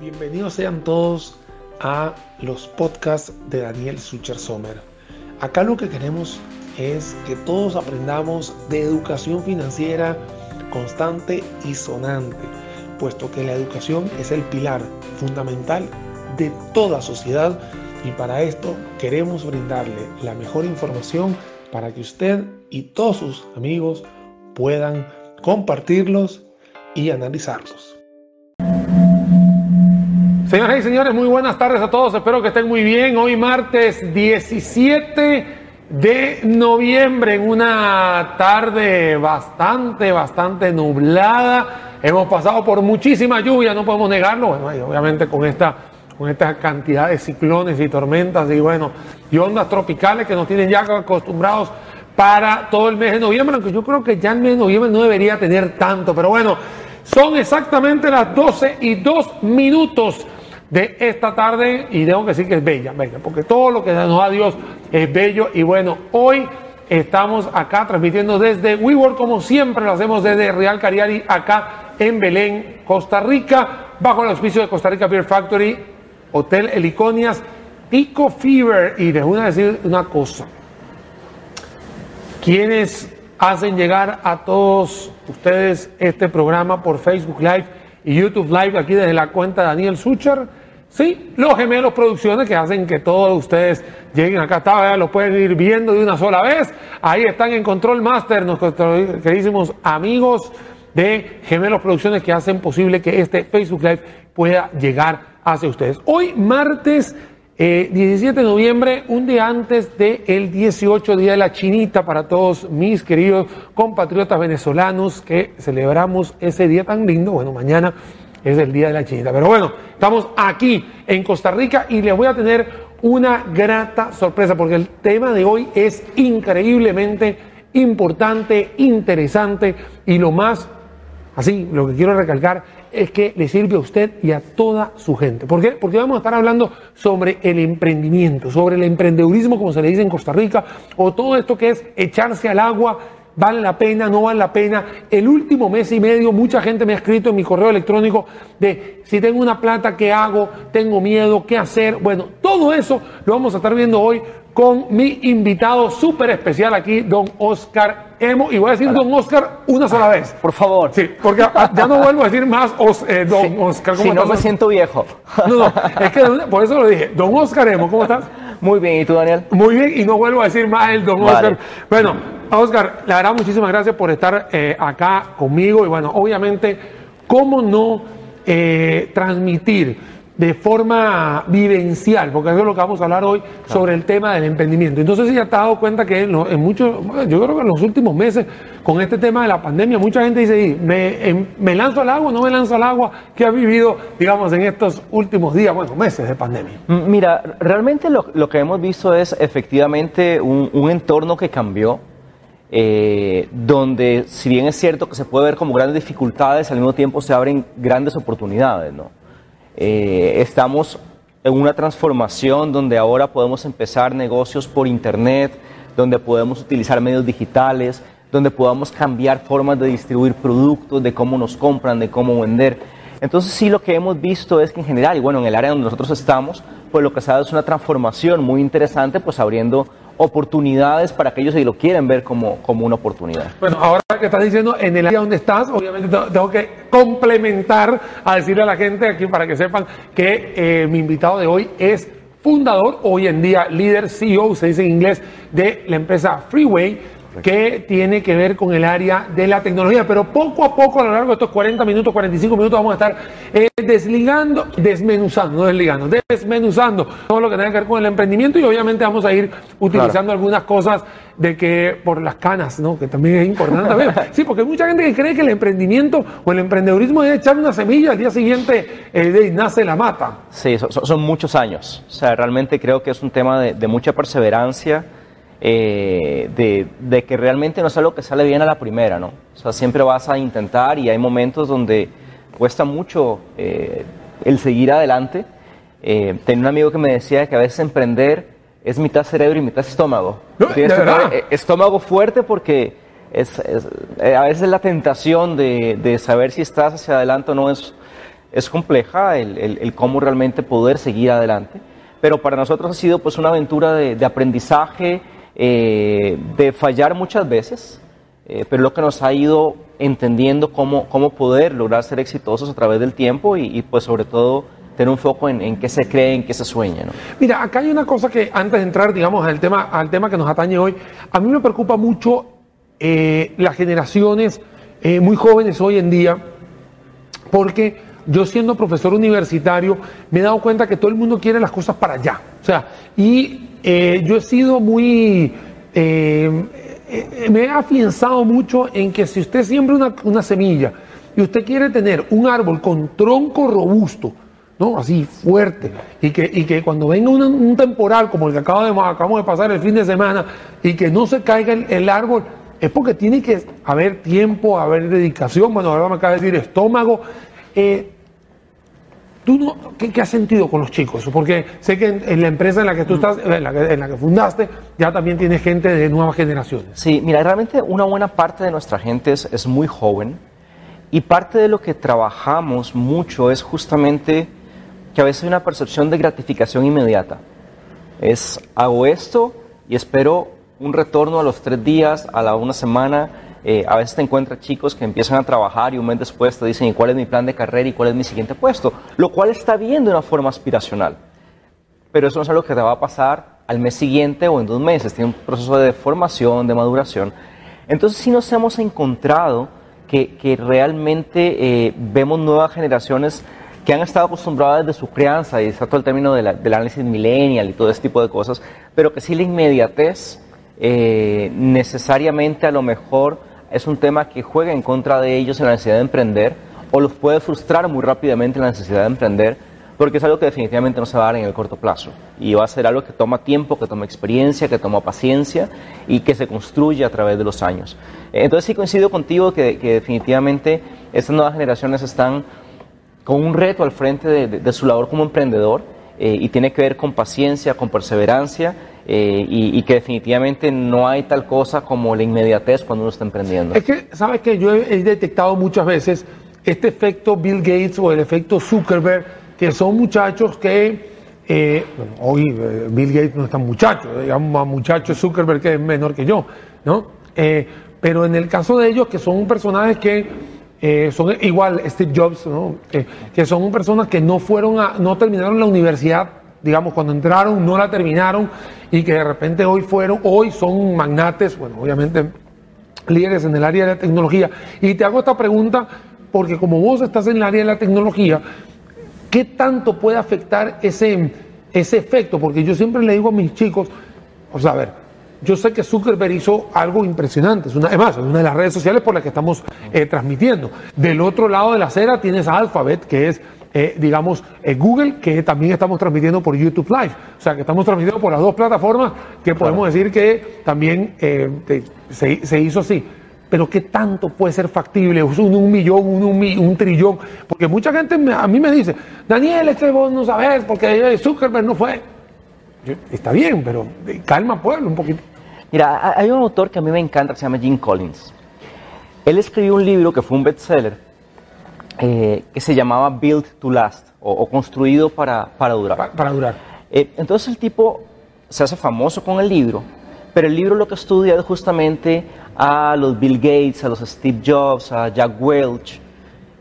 Bienvenidos sean todos a los podcasts de Daniel Sucher Sommer. Acá lo que queremos es que todos aprendamos de educación financiera constante y sonante, puesto que la educación es el pilar fundamental de toda sociedad y para esto queremos brindarle la mejor información para que usted y todos sus amigos puedan compartirlos y analizarlos. Señoras y señores, muy buenas tardes a todos. Espero que estén muy bien. Hoy martes 17 de noviembre, en una tarde bastante, bastante nublada. Hemos pasado por muchísima lluvia, no podemos negarlo. Bueno, obviamente con esta con esta cantidad de ciclones y tormentas y bueno, y ondas tropicales que nos tienen ya acostumbrados para todo el mes de noviembre, aunque yo creo que ya el mes de noviembre no debería tener tanto, pero bueno, son exactamente las 12 y 2 minutos de esta tarde y tengo que decir que es bella, bella, porque todo lo que nos da Dios es bello y bueno, hoy estamos acá transmitiendo desde WeWork como siempre lo hacemos desde Real Cariari acá en Belén, Costa Rica, bajo el auspicio de Costa Rica Beer Factory Hotel Heliconias, Eco Fever. Y les voy a decir una cosa. Quienes hacen llegar a todos ustedes este programa por Facebook Live y YouTube Live aquí desde la cuenta Daniel Sucher. Sí, los gemelos producciones que hacen que todos ustedes lleguen acá, está, lo pueden ir viendo de una sola vez. Ahí están en Control Master, nuestros queridísimos amigos de gemelos producciones que hacen posible que este Facebook Live pueda llegar hacia ustedes. Hoy, martes 17 eh, de noviembre, un día antes del 18 Día de la Chinita, para todos mis queridos compatriotas venezolanos que celebramos ese día tan lindo. Bueno, mañana es el Día de la Chinita. Pero bueno, estamos aquí en Costa Rica y les voy a tener una grata sorpresa porque el tema de hoy es increíblemente importante, interesante y lo más, así, lo que quiero recalcar es que le sirve a usted y a toda su gente. ¿Por qué? Porque vamos a estar hablando sobre el emprendimiento, sobre el emprendedurismo, como se le dice en Costa Rica, o todo esto que es echarse al agua, vale la pena, no vale la pena. El último mes y medio mucha gente me ha escrito en mi correo electrónico de si tengo una plata, ¿qué hago? Tengo miedo, ¿qué hacer? Bueno, todo eso lo vamos a estar viendo hoy con mi invitado súper especial aquí, don Oscar Emo. Y voy a decir don Oscar una sola vez. Por favor. Sí, porque ya no vuelvo a decir más eh, don Oscar. ¿cómo si no me siento viejo. No, no, es que por eso lo dije. Don Oscar Emo, ¿cómo estás? Muy bien, ¿y tú, Daniel? Muy bien, y no vuelvo a decir más el don Oscar. Bueno, Oscar, la verdad, muchísimas gracias por estar eh, acá conmigo. Y bueno, obviamente, ¿cómo no eh, transmitir? De forma vivencial, porque eso es lo que vamos a hablar hoy sobre el tema del emprendimiento. Entonces, si ya te has dado cuenta que en, muchos, yo creo que en los últimos meses, con este tema de la pandemia, mucha gente dice, ¿me, em, ¿me lanzo al agua o no me lanzo al agua? ¿Qué ha vivido, digamos, en estos últimos días, bueno, meses de pandemia? Mira, realmente lo, lo que hemos visto es efectivamente un, un entorno que cambió, eh, donde si bien es cierto que se puede ver como grandes dificultades, al mismo tiempo se abren grandes oportunidades, ¿no? Eh, estamos en una transformación donde ahora podemos empezar negocios por Internet, donde podemos utilizar medios digitales, donde podamos cambiar formas de distribuir productos, de cómo nos compran, de cómo vender. Entonces sí lo que hemos visto es que en general, y bueno, en el área donde nosotros estamos, pues lo que se ha dado es una transformación muy interesante, pues abriendo oportunidades para aquellos que lo quieren ver como, como una oportunidad. Bueno, ahora que estás diciendo en el área donde estás, obviamente tengo que complementar a decirle a la gente aquí para que sepan que eh, mi invitado de hoy es fundador, hoy en día líder CEO, se dice en inglés, de la empresa Freeway que tiene que ver con el área de la tecnología. Pero poco a poco, a lo largo de estos 40 minutos, 45 minutos, vamos a estar eh, desligando, desmenuzando, no desligando, desmenuzando todo lo que tenga que ver con el emprendimiento y obviamente vamos a ir utilizando algunas cosas de que por las canas, ¿no? Que también es importante también. Sí, porque hay mucha gente que cree que el emprendimiento o el emprendedurismo es echar una semilla al día siguiente eh, nace la mata. Sí, son, muchos años. O sea, realmente creo que es un tema de mucha perseverancia eh, de, que realmente no es algo que sale bien a la primera, ¿no? O sea, siempre vas a intentar y hay momentos donde cuesta mucho eh, el seguir adelante. Eh, tenía un amigo que me decía que a veces emprender es mitad cerebro y mitad estómago. Tienes estómago fuerte porque es, a veces la tentación de, de, saber si estás hacia adelante o no es, es compleja el, el, cómo realmente poder seguir adelante, pero para nosotros ha sido pues una aventura de, de aprendizaje, eh, de fallar muchas veces, eh, pero lo que nos ha ido entendiendo cómo, cómo poder lograr ser exitosos a través del tiempo y, pues sobre todo tener un foco en, en qué se cree, en qué se sueña. ¿no? Mira, acá hay una cosa que antes de entrar, digamos, al tema, al tema que nos atañe hoy, a mí me preocupa mucho eh, las generaciones muy jóvenes hoy en día, porque yo siendo profesor universitario me he dado cuenta que todo el mundo quiere las cosas para allá. O sea, y eh, yo he sido muy... Eh, eh, me he afianzado mucho en que si usted siembra una, semilla y usted quiere tener un árbol con tronco robusto, ¿no? Así fuerte, y que, y que cuando venga un temporal como el que acaba de, acabamos de pasar el fin de semana y que no se caiga el, árbol, es porque tiene que haber tiempo, haber dedicación, bueno, ahora me acaba de decir estómago. ¿Tú no, qué, has sentido con los chicos? Porque sé que en, la empresa en la que tú estás, en la que, en la que, fundaste, ya también tienes gente de nuevas generaciones. Sí, mira, realmente una buena parte de nuestra gente es, muy joven y parte de lo que trabajamos mucho es justamente que a veces hay una percepción de gratificación inmediata. Es, hago esto y espero un retorno a los tres días, a la una semana, eh, a veces te encuentras chicos que empiezan a trabajar y un mes después te dicen, ¿y cuál es mi plan de carrera y cuál es mi siguiente puesto? Lo cual está bien de una forma aspiracional. Pero eso no es algo que te va a pasar al mes siguiente o en dos meses. Tiene un proceso de formación, de maduración. Entonces sí nos hemos encontrado que, realmente eh, vemos nuevas generaciones que han estado acostumbradas desde su crianza, y está todo el término del análisis millennial y todo ese tipo de cosas, pero que sí la inmediatez eh, necesariamente a lo mejor es un tema que juega en contra de ellos en la necesidad de emprender o los puede frustrar muy rápidamente en la necesidad de emprender porque es algo que definitivamente no se va a dar en el corto plazo y va a ser algo que toma tiempo, que toma experiencia, que toma paciencia y que se construye a través de los años. Entonces sí coincido contigo que, definitivamente estas nuevas generaciones están con un reto al frente de, su labor como emprendedor eh, y tiene que ver con paciencia, con perseverancia eh, y, que definitivamente no hay tal cosa como la inmediatez cuando uno está emprendiendo. Es que, ¿sabes que Yo he, detectado muchas veces este efecto Bill Gates o el efecto Zuckerberg, que son muchachos que, eh, bueno, hoy eh, Bill Gates no es tan muchacho, digamos a muchacho Zuckerberg que es menor que yo, ¿no? pero en el caso de ellos, que son personajes que son igual Steve Jobs, ¿no? que son personas que no fueron no terminaron la universidad digamos, cuando entraron no la terminaron y que de repente hoy fueron, hoy son magnates, bueno, obviamente líderes en el área de la tecnología. Y te hago esta pregunta porque como vos estás en el área de la tecnología, ¿qué tanto puede afectar ese, ese efecto? Porque yo siempre le digo a mis chicos, o sea, a ver, yo sé que Zuckerberg hizo algo impresionante, es una, además, es una de las redes sociales por las que estamos eh, transmitiendo. Del otro lado de la acera tienes a Alphabet, que es eh, digamos, eh, Google, que también estamos transmitiendo por YouTube Live. O sea, que estamos transmitiendo por las dos plataformas que podemos decir que también eh, se, hizo así. Pero ¿qué tanto puede ser factible? Un, un millón, un, un, trillón. Porque mucha gente a mí me dice, Daniel, es que vos no sabes, porque Zuckerberg no fue. está bien, pero calma, pueblo, un poquito. Mira, hay un autor que a mí me encanta, que se llama Jim Collins. Él escribió un libro que fue un bestseller, eh, que se llamaba Build to Last o, construido para, para durar. Para, durar. Eh, entonces el tipo se hace famoso con el libro, pero el libro lo que estudia es justamente a los Bill Gates, a los Steve Jobs, a Jack Welch.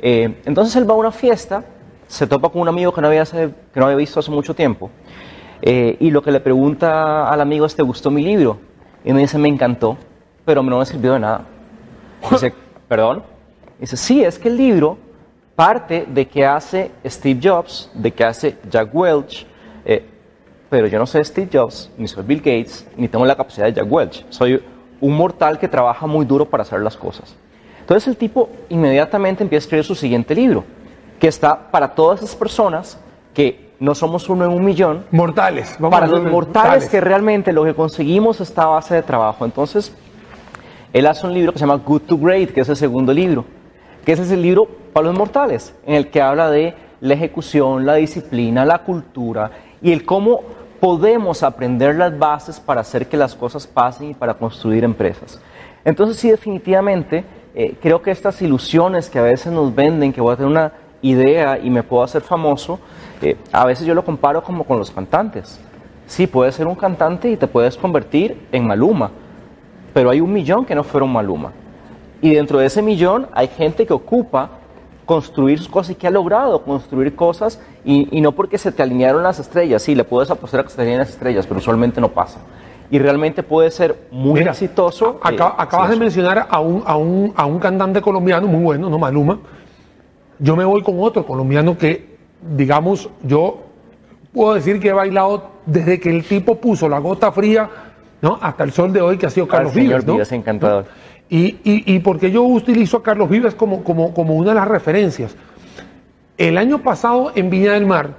Eh, entonces él va a una fiesta, se topa con un amigo que no había, que no había visto hace mucho tiempo, y lo que le pregunta al amigo es, ¿te gustó mi libro? Y me dice, me encantó, pero no me sirvió de nada. Dice, ¿perdón? Dice, sí, es que el libro parte de que hace Steve Jobs, de que hace Jack Welch, eh, pero yo no soy Steve Jobs, ni soy Bill Gates, ni tengo la capacidad de Jack Welch. Soy un mortal que trabaja muy duro para hacer las cosas. Entonces el tipo inmediatamente empieza a escribir su siguiente libro, que está para todas esas personas que no somos uno en un millón. Mortales. para los mortales, que realmente lo que conseguimos está a base de trabajo. Entonces, él hace un libro que se llama Good to Great, que es el segundo libro, que ese es el libro para los mortales, en el que habla de la ejecución, la disciplina, la cultura y el cómo podemos aprender las bases para hacer que las cosas pasen y para construir empresas. Entonces sí, definitivamente, eh, creo que estas ilusiones que a veces nos venden, que voy a tener una idea y me puedo hacer famoso, eh, a veces yo lo comparo como con los cantantes. Sí, puedes ser un cantante y te puedes convertir en Maluma, pero hay un millón que no fueron Maluma. Y dentro de ese millón hay gente que ocupa construir cosas y que ha logrado construir cosas y, no porque se te alinearon las estrellas, sí, le puedes apostar a que se te alineen las estrellas, pero usualmente no pasa. Y realmente puede ser muy exitoso. Eh, acabas de mencionar a un, a, un, a un cantante colombiano muy bueno, ¿no? Maluma. Yo me voy con otro colombiano que, digamos, yo puedo decir que he bailado desde que el tipo puso la gota fría, ¿no? Hasta el sol de hoy, que ha sido Carlos Vives, ¿no? encantador. Y, y, porque yo utilizo a Carlos Vives como, como, como una de las referencias. El año pasado en Viña del Mar,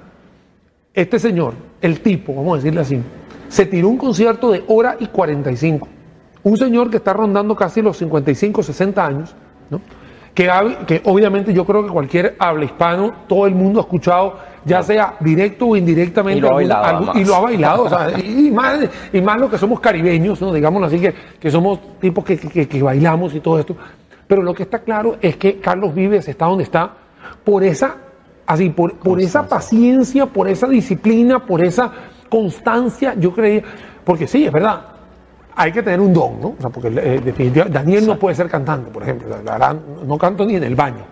este señor, el tipo, vamos a decirle así, se tiró un concierto de hora y 45. Un señor que está rondando casi los 55, 60 años, ¿no? Que, que obviamente yo creo que cualquier habla hispano, todo el mundo ha escuchado, ya sea directo o indirectamente, y lo ha bailado, y lo ha bailado o sea, y, más, y más lo que somos caribeños, ¿no? digámoslo así, que, que somos tipos que, que, bailamos y todo esto. Pero lo que está claro es que Carlos Vives está donde está por esa, así, por, por esa paciencia, por esa disciplina, por esa constancia, yo creía, porque sí, es verdad, hay que tener un don, ¿no? O sea, porque eh, definitivamente Daniel no puede ser cantante, por ejemplo. no canto ni en el baño.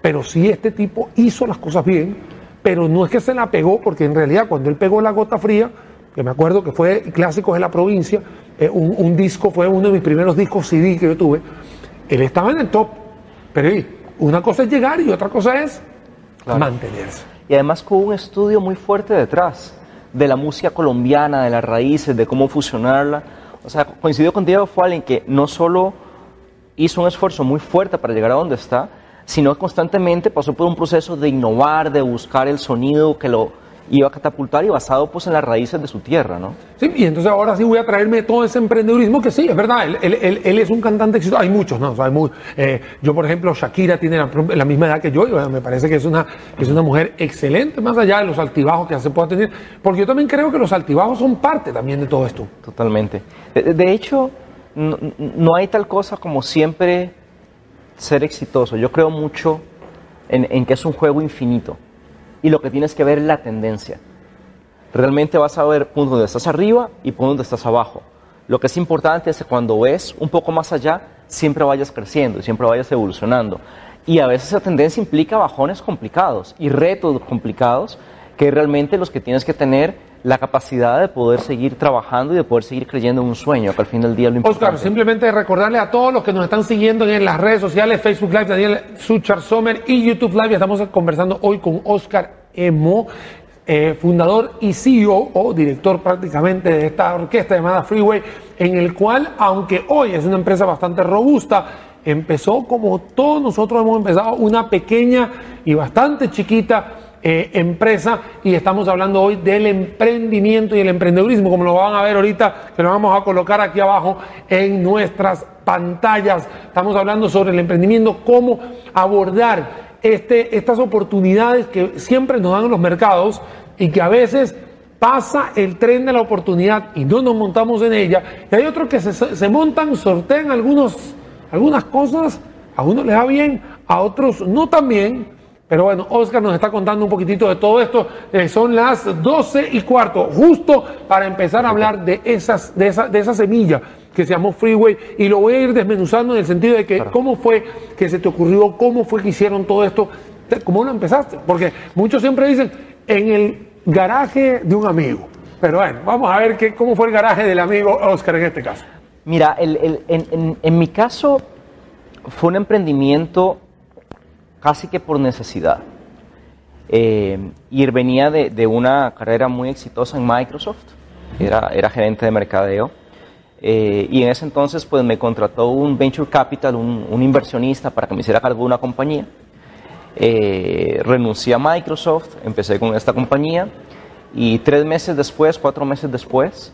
Pero sí este tipo hizo las cosas bien, pero no es que se la pegó, porque en realidad cuando él pegó la gota fría, que me acuerdo que fue Clásicos de la Provincia, eh, un, disco, fue uno de mis primeros discos CD que yo tuve, él estaba en el top. Pero una cosa es llegar y otra cosa es mantenerse. Y además con un estudio muy fuerte detrás de la música colombiana, de las raíces, de cómo fusionarla o sea, coincidió con Diego fue alguien que no solo hizo un esfuerzo muy fuerte para llegar a donde está, sino constantemente pasó por un proceso de innovar, de buscar el sonido que lo iba a catapultar y basado pues en las raíces de su tierra, ¿no? Sí, y entonces ahora sí voy a traerme todo ese emprendedurismo que sí, es verdad, él, es un cantante exitoso, hay muchos, ¿no? hay muy, eh, yo por ejemplo, Shakira tiene la, misma edad que yo, y me parece que es una, es una mujer excelente, más allá de los altibajos que se pueda tener, porque yo también creo que los altibajos son parte también de todo esto. Totalmente. De, hecho, no, hay tal cosa como siempre ser exitoso, yo creo mucho en, en que es un juego infinito y lo que tienes que ver es la tendencia. Realmente vas a ver punto donde estás arriba y punto donde estás abajo. Lo que es importante es que cuando ves un poco más allá, siempre vayas creciendo y siempre vayas evolucionando. Y a veces esa tendencia implica bajones complicados y retos complicados que realmente los que tienes que tener la capacidad de poder seguir trabajando y de poder seguir creyendo en un sueño, que al fin del día lo importante. Oscar, simplemente recordarle a todos los que nos están siguiendo en las redes sociales, Facebook Live, Daniel Suchar Sommer y YouTube Live, estamos conversando hoy con Oscar Emo, eh, fundador y CEO o director prácticamente de esta orquesta llamada Freeway, en el cual, aunque hoy es una empresa bastante robusta, empezó como todos nosotros hemos empezado, una pequeña y bastante chiquita eh, empresa y estamos hablando hoy del emprendimiento y el emprendedurismo, como lo van a ver ahorita, que lo vamos a colocar aquí abajo en nuestras pantallas. Estamos hablando sobre el emprendimiento, cómo abordar este, estas oportunidades que siempre nos dan los mercados y que a veces pasa el tren de la oportunidad y no nos montamos en ella. Y hay otros que se, se montan, sortean algunos, algunas cosas, a unos les va bien, a otros no tan bien, pero bueno, Oscar nos está contando un poquitito de todo esto. Eh, son las 12 y cuarto, justo para empezar a hablar de, esas, de, esa, de esa semilla que se llamó Freeway. Y lo voy a ir desmenuzando en el sentido de que cómo fue que se te ocurrió, cómo fue que hicieron todo esto, cómo lo empezaste. Porque muchos siempre dicen, en el garaje de un amigo. Pero bueno, vamos a ver qué, cómo fue el garaje del amigo Oscar en este caso. Mira, el, en, en mi caso fue un emprendimiento casi que por necesidad. Eh, y venía de, una carrera muy exitosa en Microsoft, era, era gerente de mercadeo, eh, y en ese entonces pues me contrató un venture capital, un, inversionista para que me hiciera cargo de una compañía. Eh, renuncié a Microsoft, empecé con esta compañía, y tres meses después, cuatro meses después,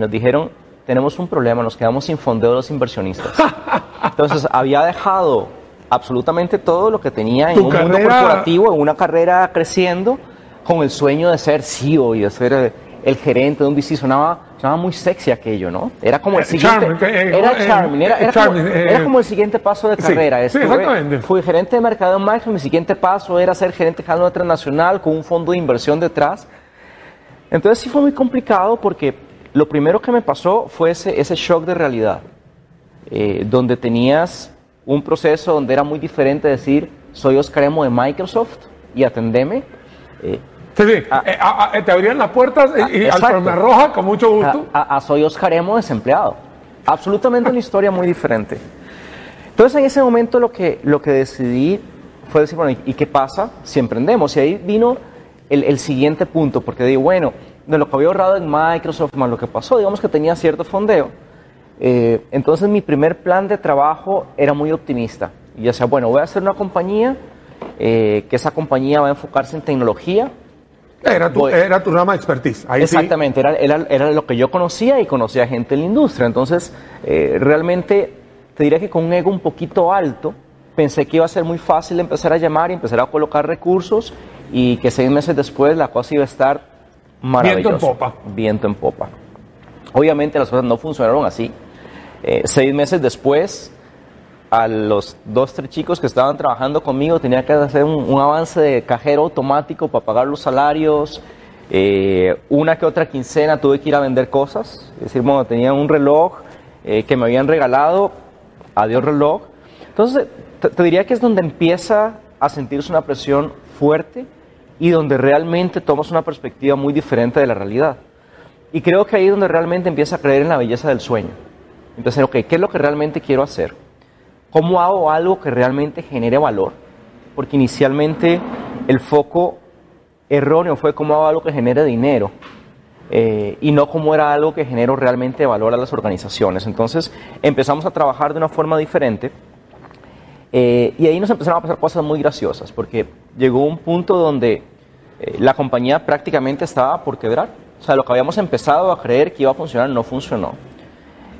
nos dijeron, tenemos un problema, nos quedamos sin fondeo de los inversionistas. Entonces había dejado absolutamente todo lo que tenía en un mundo corporativo, en una carrera creciendo, con el sueño de ser CEO y de ser... el gerente de un VC, sonaba, sonaba muy sexy aquello, ¿no? Era como el Eh, siguiente... eh, era eh, charming, era, como, eh, era como el siguiente paso de carrera. sí, Estuve- exactamente. Fui gerente de mercado en Microsoft, mi siguiente paso era ser gerente de canal transnacional con un fondo de inversión detrás. Entonces sí fue muy complicado porque lo primero que me pasó fue ese, ese shock de realidad, eh, donde tenías un proceso donde era muy diferente decir, soy Oscar Emo de Microsoft y atendeme. eh, Sí, sí. Ah. Eh, ah, ah, te abrían las puertas y, exacto. alfombra roja con mucho gusto. a, a- a soy Oscar Emo desempleado. Absolutamente una historia muy diferente. Entonces en ese momento lo que, lo que decidí fue decir, bueno, ¿y, y qué pasa si emprendemos? Y ahí vino el, el siguiente punto, porque digo, bueno, de lo que había ahorrado en Microsoft, más lo que pasó, digamos que tenía cierto fondeo. Eh, entonces mi primer plan de trabajo era muy optimista. Y sea, bueno, voy a hacer una compañía, eh, que esa compañía va a enfocarse en tecnología, Era tu, voy- era tu rama de expertise. Ahí sí. Exactamente, era, era, era lo que yo conocía y conocía gente en la industria. Entonces, eh, realmente te diría que con un ego un poquito alto, pensé que iba a ser muy fácil empezar a llamar y empezar a colocar recursos y que seis meses después la cosa iba a estar maravillosa. popa. Viento en popa. Obviamente las cosas no funcionaron así. Eh, seis meses después, a los dos, tres chicos que estaban trabajando conmigo tenía que hacer un, avance de cajero automático para pagar los salarios. Eh, una que otra quincena tuve que ir a vender cosas. Es decir, bueno, tenía un reloj eh, que me habían regalado. Adiós reloj. Entonces, te, te diría que es donde empieza a sentirse una presión fuerte y donde realmente tomas una perspectiva muy diferente de la realidad. Y creo que ahí es donde realmente empieza a creer en la belleza del sueño. Decir, ok, ¿qué es lo que realmente quiero hacer? ¿Cómo hago algo que realmente genere valor? Porque inicialmente el foco erróneo fue cómo hago algo que genere dinero eh, y no cómo era algo que genero realmente valor a las organizaciones. Entonces empezamos a trabajar de una forma diferente eh, y ahí nos empezaron a pasar cosas muy graciosas porque llegó un punto donde eh, la compañía prácticamente estaba por quebrar. O sea, lo que habíamos empezado a creer que iba a funcionar no funcionó.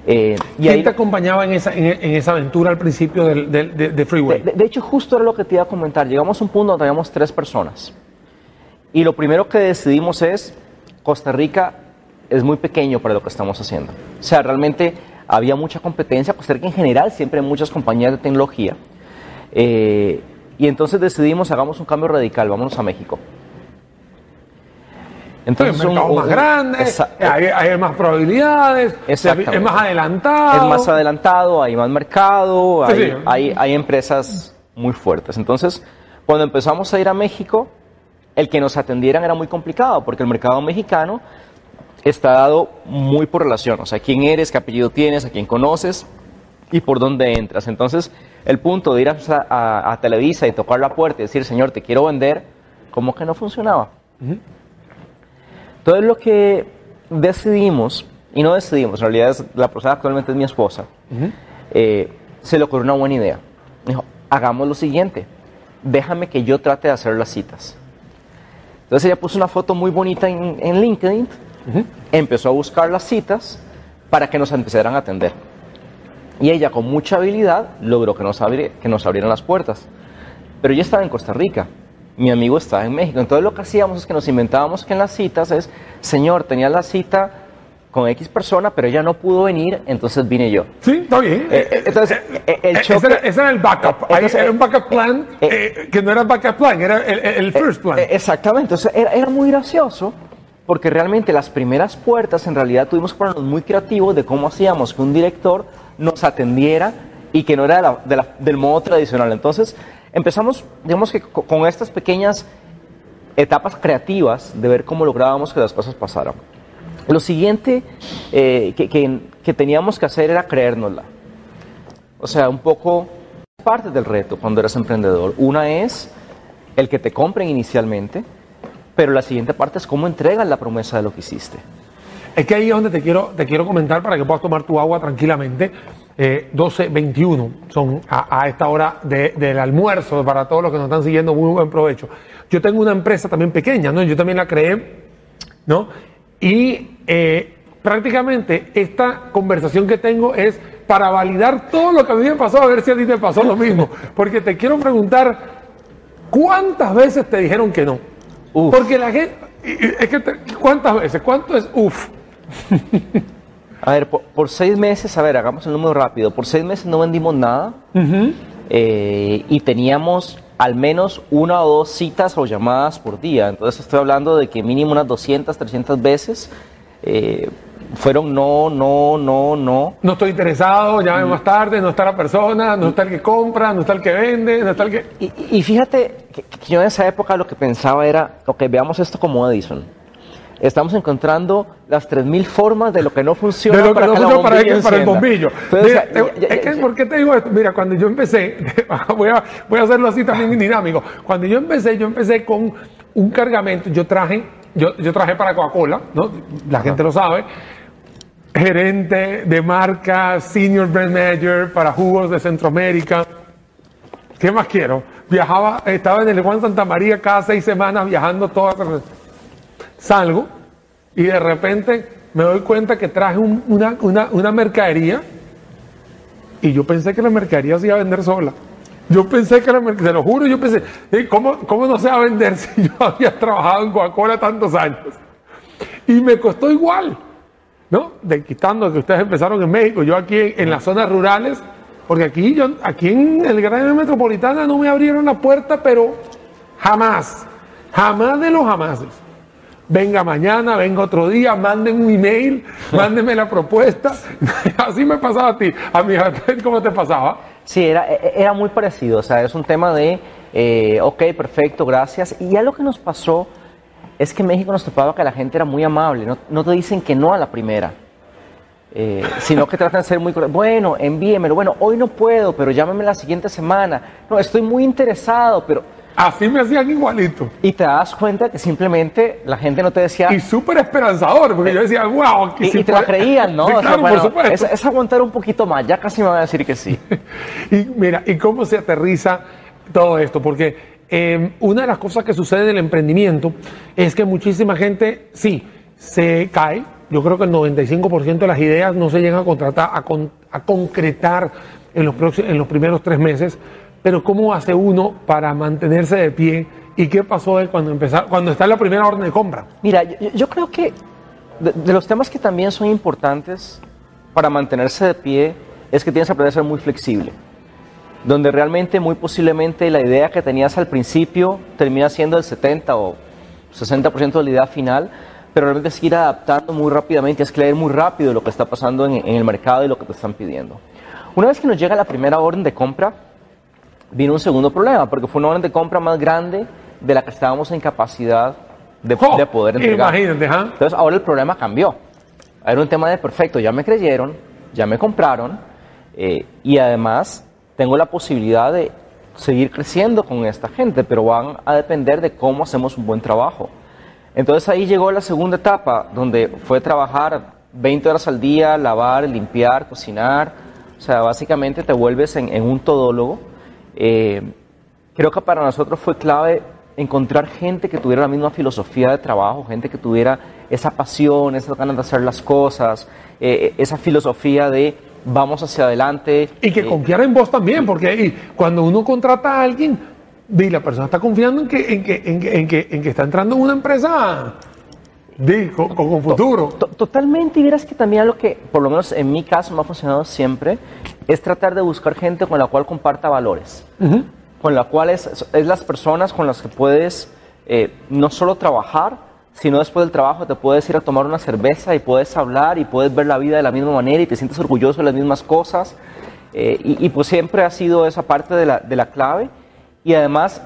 Eh, y ¿Quién ahí te acompañaba en esa, en, en esa aventura al principio del, del- de, de Freeway? de, de hecho, justo era lo que te iba a comentar. Llegamos a un punto donde habíamos tres personas. Y lo primero que decidimos es, Costa Rica es muy pequeño para lo que estamos haciendo. O sea, realmente había mucha competencia. Costa Rica en general siempre hay muchas compañías de tecnología. Eh, y entonces decidimos, hagamos un cambio radical, vámonos a México. Sí, un mercado un- más un- grande, hay, hay más probabilidades, es más adelantado. Es más adelantado, hay más mercado, hay, sí. hay- hay empresas muy fuertes. Entonces, cuando empezamos a ir a México, el que nos atendieran era muy complicado, porque el mercado mexicano está dado muy por relación. O sea, quién eres, qué apellido tienes, a quién conoces y por dónde entras. Entonces, el punto de ir a, a- a Televisa y tocar la puerta y decir, señor, te quiero vender, como que no funcionaba. Entonces lo que decidimos, y no decidimos, en realidad es- la persona actualmente es mi esposa, eh, se le ocurrió una buena idea. Dijo, hagamos lo siguiente, déjame que yo trate de hacer las citas. Entonces ella puso una foto muy bonita en, en LinkedIn, empezó a buscar las citas para que nos empezaran a atender. Y ella con mucha habilidad logró que nos, abri- que nos abrieran las puertas. Pero yo estaba en Costa Rica, mi amigo estaba en México. Entonces lo que hacíamos es que nos inventábamos que en las citas es, señor, tenía la cita con X persona, pero ella no pudo venir, entonces vine yo. Sí, está bien. Eh, eh, entonces, eh, el Eh, choque- ese, era, ese era el backup. Eh, entonces, era un backup plan eh, eh, que no era backup plan, era el, el- first plan. Eh, Exactamente, entonces era, era muy gracioso porque realmente las primeras puertas en realidad tuvimos que ponernos muy creativos de cómo hacíamos que un director nos atendiera y que no era de la- de la- del modo tradicional. Entonces empezamos, digamos que co- con estas pequeñas etapas creativas de ver cómo lográbamos que las cosas pasaran. Lo siguiente eh, que, que- que teníamos que hacer era creérnosla. O sea, un poco parte del reto cuando eres emprendedor. Una es el que te compren inicialmente, pero la siguiente parte es cómo entregas la promesa de lo que hiciste. Es que ahí es donde te quiero, te quiero comentar para que puedas tomar tu agua tranquilamente. Eh, 12.21 son a, a esta hora de- del almuerzo para todos los que nos están siguiendo. Muy buen provecho. Yo tengo una empresa también pequeña, ¿no? Yo también la creé, ¿no? Y eh, prácticamente esta conversación que tengo es para validar todo lo que a mí me pasó, a ver si a ti te pasó lo mismo. Porque te quiero preguntar, ¿cuántas veces te dijeron que no? Uf. Porque la gente, es que ¿Cuántas veces? ¿Cuánto es uf? a ver, por, seis meses, a ver, hagamos el número rápido. Por seis meses no vendimos nada eh, y teníamos al menos una o dos citas o llamadas por día. Entonces estoy hablando de que mínimo unas 200, 300 veces eh, fueron no, no, no, no. No estoy interesado, llame más tarde, no está la persona, no está el que compra, no está el que vende, no está el que... Y, fíjate que, yo en esa época lo que pensaba era, ok, veamos esto como Edison. Estamos encontrando las 3.000 formas de lo que no funciona de lo que para, no funciona para, para, el bombillo. Mira, es que, ¿por qué te digo esto? Mira, cuando yo empecé, voy a, voy a hacerlo así también dinámico. Cuando yo empecé, yo empecé con un cargamento, yo traje, yo, yo traje para Coca-Cola, ¿no? La gente lo sabe gerente de marca, senior brand manager para jugos de Centroamérica. ¿Qué más quiero? Viajaba, estaba en el Juan Santa María cada seis semanas viajando todas. Salgo y de repente me doy cuenta que traje una, una, mercadería y yo pensé que la mercadería se iba a vender sola. Yo pensé que la mercadería, te lo juro, yo pensé, ¿cómo, ¿cómo no se va a vender si yo había trabajado en Coca-Cola tantos años? Y me costó igual. ¿no? Quitando que ustedes empezaron en México, yo aquí en, las zonas rurales, porque aquí, yo, aquí en el Gran Metropolitana no me abrieron la puerta, pero jamás, jamás de los jamases. Venga mañana, venga otro día, manden un email, mándenme la propuesta. Así me pasaba a ti. A mi ¿cómo te pasaba? Sí, era, e, era muy parecido. O sea, es un tema de, eh, ok, perfecto, gracias. Y ya lo que nos pasó es que en México nos topaba que la gente era muy amable, no, te dicen que no a la primera, eh, sino que tratan de ser muy bueno, envíemelo, bueno, hoy no puedo, pero llámeme la siguiente semana, no, estoy muy interesado, pero... Así me hacían igualito. Y te das cuenta que simplemente la gente no te decía... Y súper esperanzador, porque yo decía, wow, Y, y te la creían, ¿no? claro, por supuesto. Es, aguantar un poquito más, ya casi me van a decir que sí. y mira, ¿y cómo se aterriza todo esto? Porque Em, una de las cosas que sucede en el emprendimiento es que muchísima gente, sí, se cae. Yo creo que el 95% de las ideas no se llegan a contratar, a, concretar en los, en los primeros tres meses. Pero ¿cómo hace uno para mantenerse de pie? ¿Y qué pasó cuando, empezar, cuando está en la primera orden de compra? Mira, yo, creo que de, los temas que también son importantes para mantenerse de pie es que tienes que aprender a ser muy flexible donde realmente muy posiblemente la idea que tenías al principio termina siendo el 70 o 60% de la idea final, pero realmente es ir adaptando muy rápidamente, es leer muy rápido lo que está pasando en, el mercado y lo que te están pidiendo. Una vez que nos llega la primera orden de compra, vino un segundo problema, porque fue una orden de compra más grande de la que estábamos en capacidad de, poder entregar. Entonces ahora el problema cambió. Era un tema de perfecto, ya me creyeron, ya me compraron, eh, y además tengo la posibilidad de seguir creciendo con esta gente, pero van a depender de cómo hacemos un buen trabajo. Entonces ahí llegó la segunda etapa, donde fue trabajar 20 horas al día, lavar, limpiar, cocinar. O sea, básicamente te vuelves en, un todólogo. Eh, creo que para nosotros fue clave encontrar gente que tuviera la misma filosofía de trabajo, gente que tuviera esa pasión, esa ganas de hacer las cosas, eh, esa filosofía de vamos hacia adelante. Y que eh, confiar en vos también, porque cuando uno contrata a alguien, y la persona está confiando en que, en que, en que, en que, está entrando en una empresa con, futuro. totalmente, y verás que también lo que, por lo menos en mi caso, me ha funcionado siempre, es tratar de buscar gente con la cual comparta valores, con la cual es, es, las personas con las que puedes eh, no solo trabajar, sino después del trabajo te puedes ir a tomar una cerveza y puedes hablar y puedes ver la vida de la misma manera y te sientes orgulloso de las mismas cosas. Eh, y, pues siempre ha sido esa parte de la, de la, clave. Y además,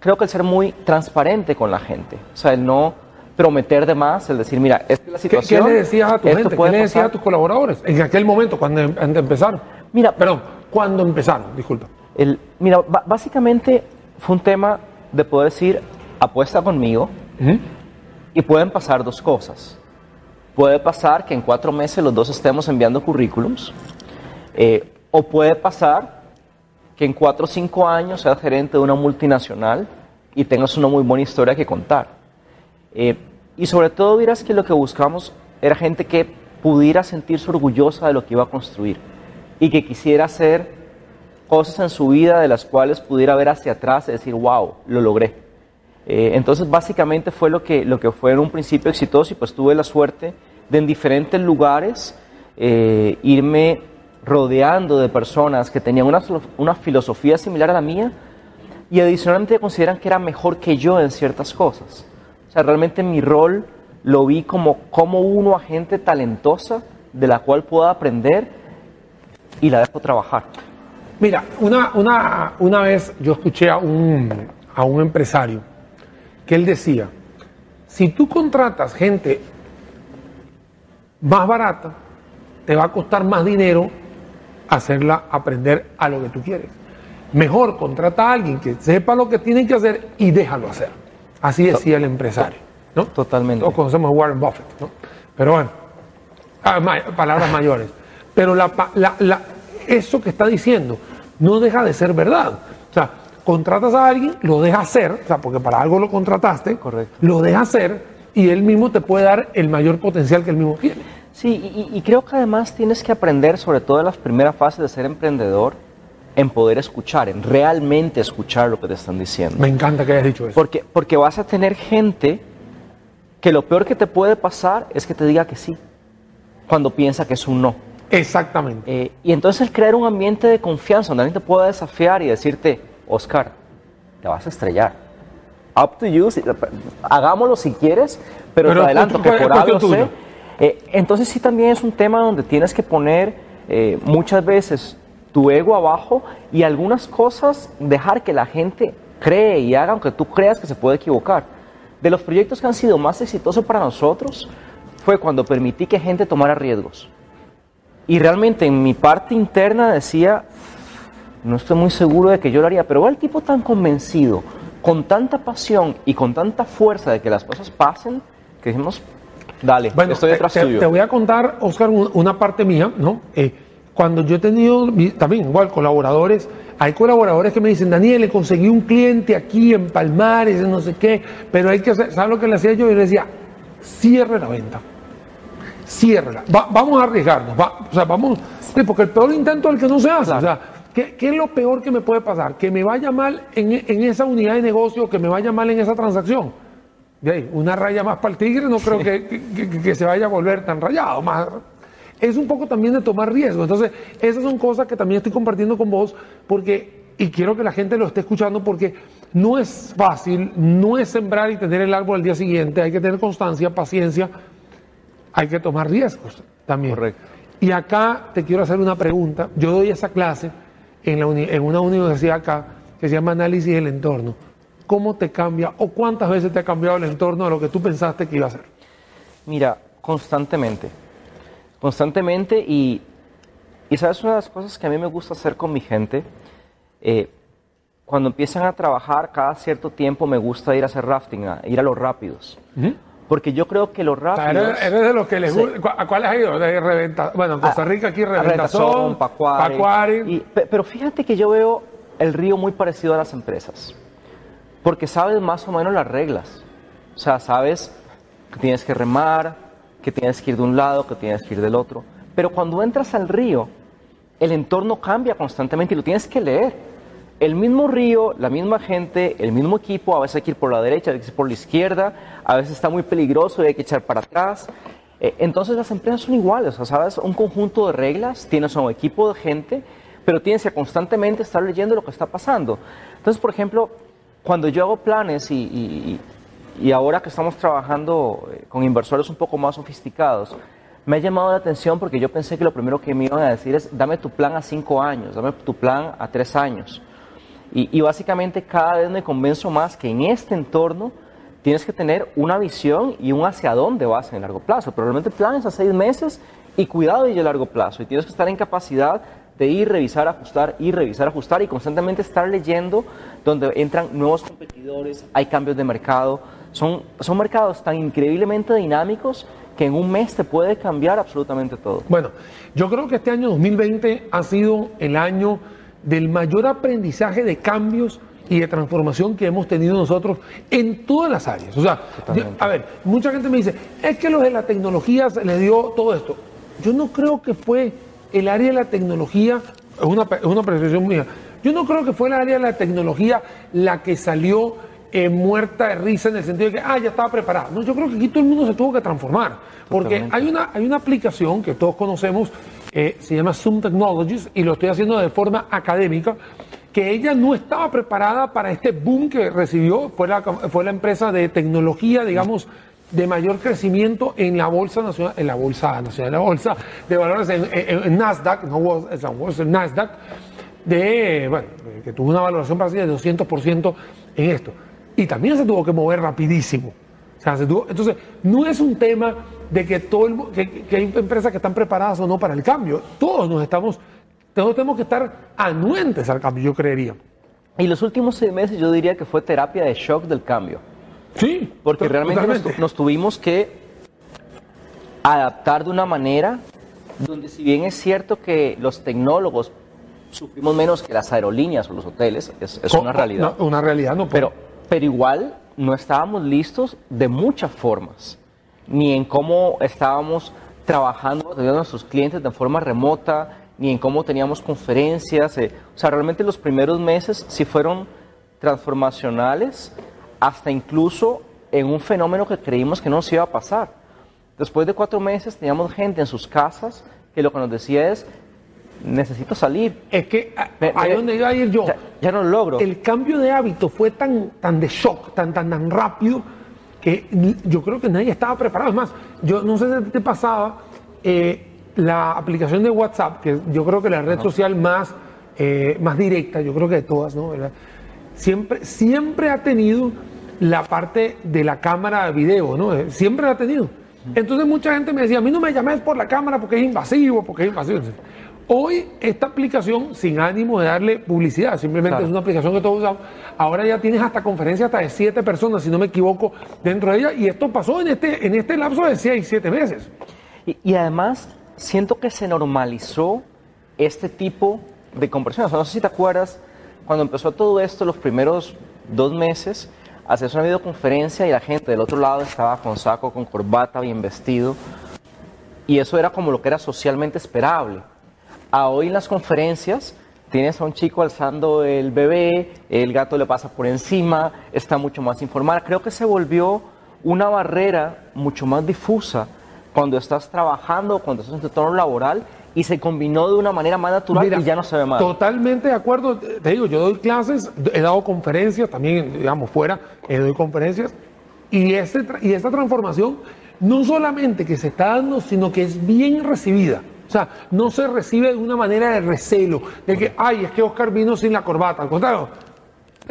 creo que el ser muy transparente con la gente. O sea, el no prometer de más, el decir, mira, esta es la situación. ¿Qué, le decías a tu gente? ¿Qué le decías a tus colaboradores en aquel momento, cuando em, empezaron? Mira, perdón, cuando empezaron, disculpa. El, mira, básicamente fue un tema de poder decir, apuesta conmigo. Y pueden pasar dos cosas. Puede pasar que en cuatro meses los dos estemos enviando currículums, eh, o puede pasar que en cuatro o cinco años seas gerente de una multinacional y tengas una muy buena historia que contar. Eh, y sobre todo dirás que lo que buscamos era gente que pudiera sentirse orgullosa de lo que iba a construir y que quisiera hacer cosas en su vida de las cuales pudiera ver hacia atrás y decir, wow, lo logré. Eh, entonces, básicamente fue lo que, lo que fue en un principio exitoso y pues tuve la suerte de en diferentes lugares eh, irme rodeando de personas que tenían una, una filosofía similar a la mía y adicionalmente consideran que era mejor que yo en ciertas cosas. O sea, realmente mi rol lo vi como, como uno a gente talentosa de la cual puedo aprender y la dejo trabajar. Mira, una, una, una vez yo escuché a un, a un empresario que él decía, si tú contratas gente más barata, te va a costar más dinero hacerla aprender a lo que tú quieres. Mejor contrata a alguien que sepa lo que tiene que hacer y déjalo hacer. Así decía el empresario. ¿no? Totalmente. Todos conocemos a Warren Buffett. ¿no? Pero bueno, ah, palabras mayores. Pero la, la, eso que está diciendo no deja de ser verdad. O sea, contratas a alguien, lo deja hacer, o sea, porque para algo lo contrataste, Correcto. lo deja hacer y él mismo te puede dar el mayor potencial que él mismo tiene. Sí, y, creo que además tienes que aprender, sobre todo en las primeras fases de ser emprendedor, en poder escuchar, en realmente escuchar lo que te están diciendo. Me encanta que hayas dicho eso. Porque, porque vas a tener gente que lo peor que te puede pasar es que te diga que sí, cuando piensa que es un no. Exactamente. Eh, y entonces crear un ambiente de confianza donde alguien te pueda desafiar y decirte, Oscar, te vas a estrellar. Up to you, hagámoslo si quieres, pero, te adelanto que por algo sé. Eh, entonces sí también es un tema donde tienes que poner eh, muchas veces tu ego abajo y algunas cosas dejar que la gente cree y haga aunque tú creas que se puede equivocar. De los proyectos que han sido más exitosos para nosotros fue cuando permití que gente tomara riesgos. Y realmente en mi parte interna decía, no estoy muy seguro de que yo lo haría, pero el tipo tan convencido, con tanta pasión y con tanta fuerza de que las cosas pasen, que dijimos, dale, estoy detrás te, tuyo. Te voy a contar, Oscar, una parte mía, ¿no? Eh, cuando yo he tenido también igual colaboradores, hay colaboradores que me dicen, Daniel, le conseguí un cliente aquí en Palmares, no sé qué, pero hay que hacer, ¿sabes lo que le hacía yo? Yo le decía, cierre la venta. Ciérrela. vamos a arriesgarnos. o sea, vamos. porque el peor intento es el que no se hace. O sea, ¿qué, es lo peor que me puede pasar? Que me vaya mal en, esa unidad de negocio, que me vaya mal en esa transacción. De ahí, una raya más para el tigre, no creo que, que se vaya a volver tan rayado. Más, es un poco también de tomar riesgo. Entonces, esas son cosas que también estoy compartiendo con vos porque, y quiero que la gente lo esté escuchando porque no es fácil, no es sembrar y tener el árbol al día siguiente, hay que tener constancia, paciencia, hay que tomar riesgos también. Correcto. Y acá te quiero hacer una pregunta. Yo doy esa clase en, la en una universidad acá que se llama Análisis del Entorno. ¿Cómo te cambia o cuántas veces te ha cambiado el entorno de lo que tú pensaste que iba a ser? Mira, constantemente constantemente y, y sabes una de las cosas que a mí me gusta hacer con mi gente, eh, cuando empiezan a trabajar cada cierto tiempo me gusta ir a hacer rafting, a ir a los rápidos. Porque yo creo que los rápidos... eres, de los que les gusta... ¿A cuáles has ido? De reventa, bueno, en Costa Rica aquí Reventazón, Pacuari. pero fíjate que yo veo el río muy parecido a las empresas. Porque sabes más o menos las reglas. O sea, sabes que tienes que remar, que tienes que ir de un lado, que tienes que ir del otro. Pero cuando entras al río, el entorno cambia constantemente y lo tienes que leer. El mismo río, la misma gente, el mismo equipo, a veces hay que ir por la derecha, a veces por la izquierda, a veces está muy peligroso y hay que echar para atrás. Eh, entonces las empresas son iguales, o sea, sabes, un conjunto de reglas, tienes un equipo de gente, pero tienes que constantemente estar leyendo lo que está pasando. Entonces, por ejemplo, cuando yo hago planes y, y ahora que estamos trabajando eh, con inversores un poco más sofisticados, me ha llamado la atención porque yo pensé que lo primero que me iban a decir es, dame tu plan a cinco años, dame tu plan a tres años. Y, básicamente cada vez me convenzo más que en este entorno tienes que tener una visión y un hacia dónde vas en el largo plazo. Pero realmente planes a seis meses y cuidado ello a largo plazo. Y tienes que estar en capacidad de ir, revisar, ajustar, ir, revisar, ajustar y constantemente estar leyendo donde entran nuevos competidores, hay cambios de mercado. Son, son mercados tan increíblemente dinámicos que en un mes te puede cambiar absolutamente todo. Bueno, yo creo que este año 2020 ha sido el año del mayor aprendizaje de cambios y de transformación que hemos tenido nosotros en todas las áreas. O sea, a ver, mucha gente me dice, es que los de la tecnología se le dio todo esto. Yo no creo que fue el área de la tecnología, es una, es una percepción mía, yo no creo que fue el área de la tecnología la que salió eh, muerta de risa en el sentido de que, ah, ya estaba preparada. No, yo creo que aquí todo el mundo se tuvo que transformar. Porque hay una, hay una aplicación que todos conocemos, eh, se llama Zoom Technologies, y lo estoy haciendo de forma académica, que ella no estaba preparada para este boom que recibió. Fue la, fue la empresa de tecnología, digamos, de mayor crecimiento en la bolsa nacional, en la bolsa nacional, la bolsa de valores en, Nasdaq, no es el Nasdaq, de, bueno, que tuvo una valoración práctica de 200% en esto. Y también se tuvo que mover rapidísimo. O sea, se tuvo, entonces, no es un tema de que, todo el, que, que hay empresas que están preparadas o no para el cambio. Todos nos estamos, todos tenemos que estar anuentes al cambio, yo creería. Y los últimos seis meses yo diría que fue terapia de shock del cambio. Sí. Porque realmente nos, tuvimos que adaptar de una manera donde si bien es cierto que los tecnólogos sufrimos menos que las aerolíneas o los hoteles, es, una realidad. una realidad, no. Pero, pero igual no estábamos listos de muchas formas, ni en cómo estábamos trabajando con nuestros clientes de forma remota, ni en cómo teníamos conferencias. Eh, o sea, realmente los primeros meses sí fueron transformacionales hasta incluso en un fenómeno que creímos que no nos iba a pasar. Después de cuatro meses teníamos gente en sus casas que lo que nos decía es, necesito salir. Es que ahí donde iba a ir yo. Ya, no lo logro. El cambio de hábito fue tan, tan de shock, tan, tan, tan rápido, que yo creo que nadie estaba preparado. Es más, yo no sé si te pasaba, eh, la aplicación de WhatsApp, que yo creo que la red social más, eh, más directa, yo creo que de todas, ¿no? Siempre, siempre ha tenido la parte de la cámara de video, ¿no? Eh, siempre la ha tenido. Entonces mucha gente me decía, a mí no me llames por la cámara porque es invasivo, porque es invasivo. Hoy esta aplicación, sin ánimo de darle publicidad, simplemente es una aplicación que todos usamos, ahora ya tienes hasta conferencias hasta de siete personas, si no me equivoco, dentro de ella, y esto pasó en este, en este lapso de seis, siete meses. Y, y además, siento que se normalizó este tipo de conversaciones. no sé si te acuerdas, cuando empezó todo esto, los primeros dos meses, hacías una videoconferencia y la gente del otro lado estaba con saco, con corbata, bien vestido. Y eso era como lo que era socialmente esperable. A hoy en las conferencias tienes a un chico alzando el bebé, el gato le pasa por encima, está mucho más informal. Creo que se volvió una barrera mucho más difusa cuando estás trabajando, cuando estás en tu entorno laboral y se combinó de una manera más natural y ya no se ve mal. Totalmente de acuerdo. Te digo, yo doy clases, he dado conferencias, también, digamos, fuera, he doy conferencias. Y, este, y esta transformación, no solamente que se está dando, sino que es bien recibida. O sea, no se recibe de una manera de recelo, de que, ay, es que Oscar vino sin la corbata. Al contrario,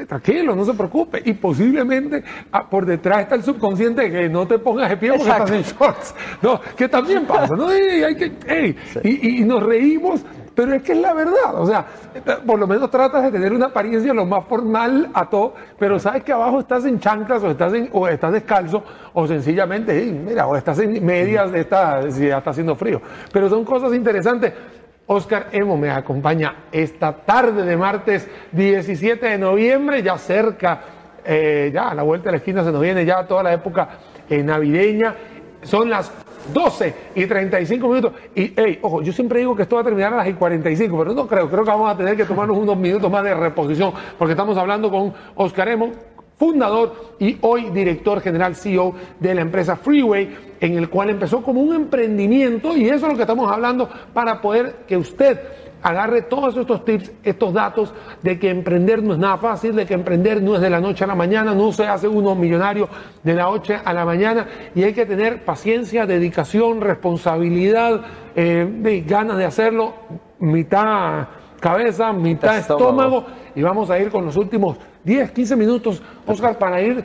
tranquilo, no se preocupe. Y posiblemente ah, por detrás está el subconsciente de que no te pongas de pie porque estás en shorts. No, que también pasa, ¿no? Y, hay que, y, nos reímos, pero es que es la verdad. O sea, por lo menos tratas de tener una apariencia lo más formal a todo, pero sabes que abajo estás en chanclas o estás, en, o estás descalzo o sencillamente, mira, o estás en medias, está, si ya está haciendo frío. Pero son cosas interesantes. Oscar Emo me acompaña esta tarde de martes 17 de noviembre, ya cerca, eh, ya a la vuelta de la esquina se nos viene ya toda la época eh, navideña. Son las 12 y 35 minutos. Y, hey, ojo, yo siempre digo que esto va a terminar a las y 45, pero no creo. Creo que vamos a tener que tomarnos unos minutos más de reposición, porque estamos hablando con Oscar Emo, fundador y hoy director general CEO de la empresa Freeway, en el cual empezó como un emprendimiento y eso es lo que estamos hablando para poder que usted agarre todos estos tips, estos datos de que emprender no es nada fácil, de que emprender no es de la noche a la mañana, no se hace uno millonario de la noche a la mañana y hay que tener paciencia, dedicación, responsabilidad, eh, ganas de hacerlo, mitad cabeza, mitad estómago. y vamos a ir con los últimos 10, 15 minutos, Oscar, para ir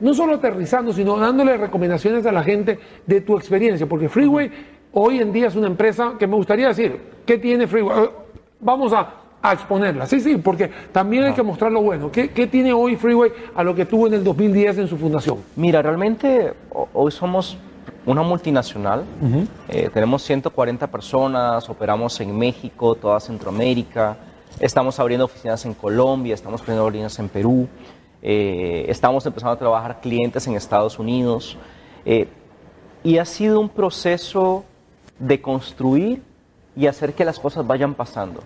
no solo aterrizando, sino dándole recomendaciones a la gente de tu experiencia, porque Freeway hoy en día es una empresa que me gustaría decir, ¿qué tiene Freeway? Eh, vamos a, exponerla, sí, sí, porque también hay que mostrar lo bueno. ¿Qué, tiene hoy Freeway a lo que tuvo en el 2010 en su fundación? Mira, realmente hoy somos una multinacional, eh, tenemos 140 personas, operamos en México, toda Centroamérica, Estamos abriendo oficinas en Colombia, estamos abriendo oficinas en Perú, eh, estamos empezando a trabajar clientes en Estados Unidos. Eh, y ha sido un proceso de construir y hacer que las cosas vayan pasando.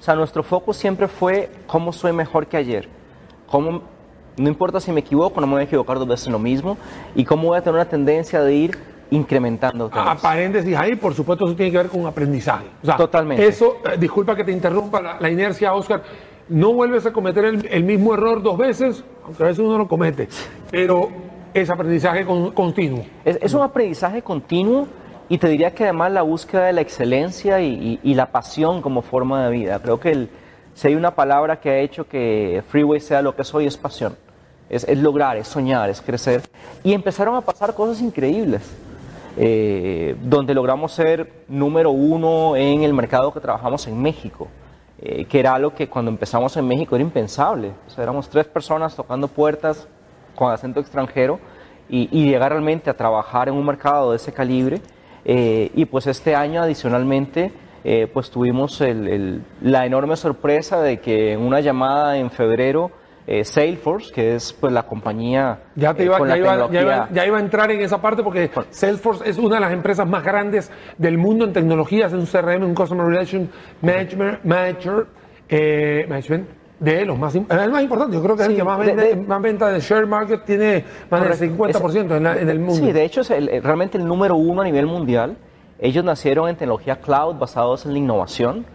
O sea, nuestro foco siempre fue cómo soy mejor que ayer, cómo No importa si me equivoco, no me voy a equivocar dos veces en lo mismo. Y cómo voy a tener una tendencia de ir incrementando. A, temas. paréntesis ahí, por supuesto, eso tiene que ver con aprendizaje. O sea, Totalmente. Eso, eh, disculpa que te interrumpa la, la inercia, Oscar. No vuelves a cometer el, el mismo error dos veces, aunque a veces uno lo comete, pero es aprendizaje con- continuo. Es, es un aprendizaje continuo y te diría que además la búsqueda de la excelencia y, y- y la pasión como forma de vida. Creo que el- si hay una palabra que ha hecho que Freeway sea lo que soy es pasión. Es, es lograr, es soñar, es crecer. Y empezaron a pasar cosas increíbles. Eh, donde logramos ser número uno en el mercado que trabajamos en México, eh, que era algo que cuando empezamos en México era impensable. O sea, éramos tres personas tocando puertas con acento extranjero y, y llegar realmente a trabajar en un mercado de ese calibre. Eh, y pues este año adicionalmente eh, pues tuvimos el- el- la enorme sorpresa de que en una llamada en febrero eh, Salesforce, que es pues la compañía Ya, te eh, iba, con ya, la iba, ya, iba, ya iba a entrar en esa parte porque Salesforce es una de las empresas más grandes del mundo en tecnologías, es un CRM, un Customer Relation Management, Manager, eh, Management de los más, el más importante. Yo creo que es el Sí, que más, de- vende, de- más venta de share market tiene más Correcto. del 50% en, la- en el mundo. Sí, de hecho es el- eh, realmente el número uno a nivel mundial. Ellos nacieron en tecnología cloud basados en la innovación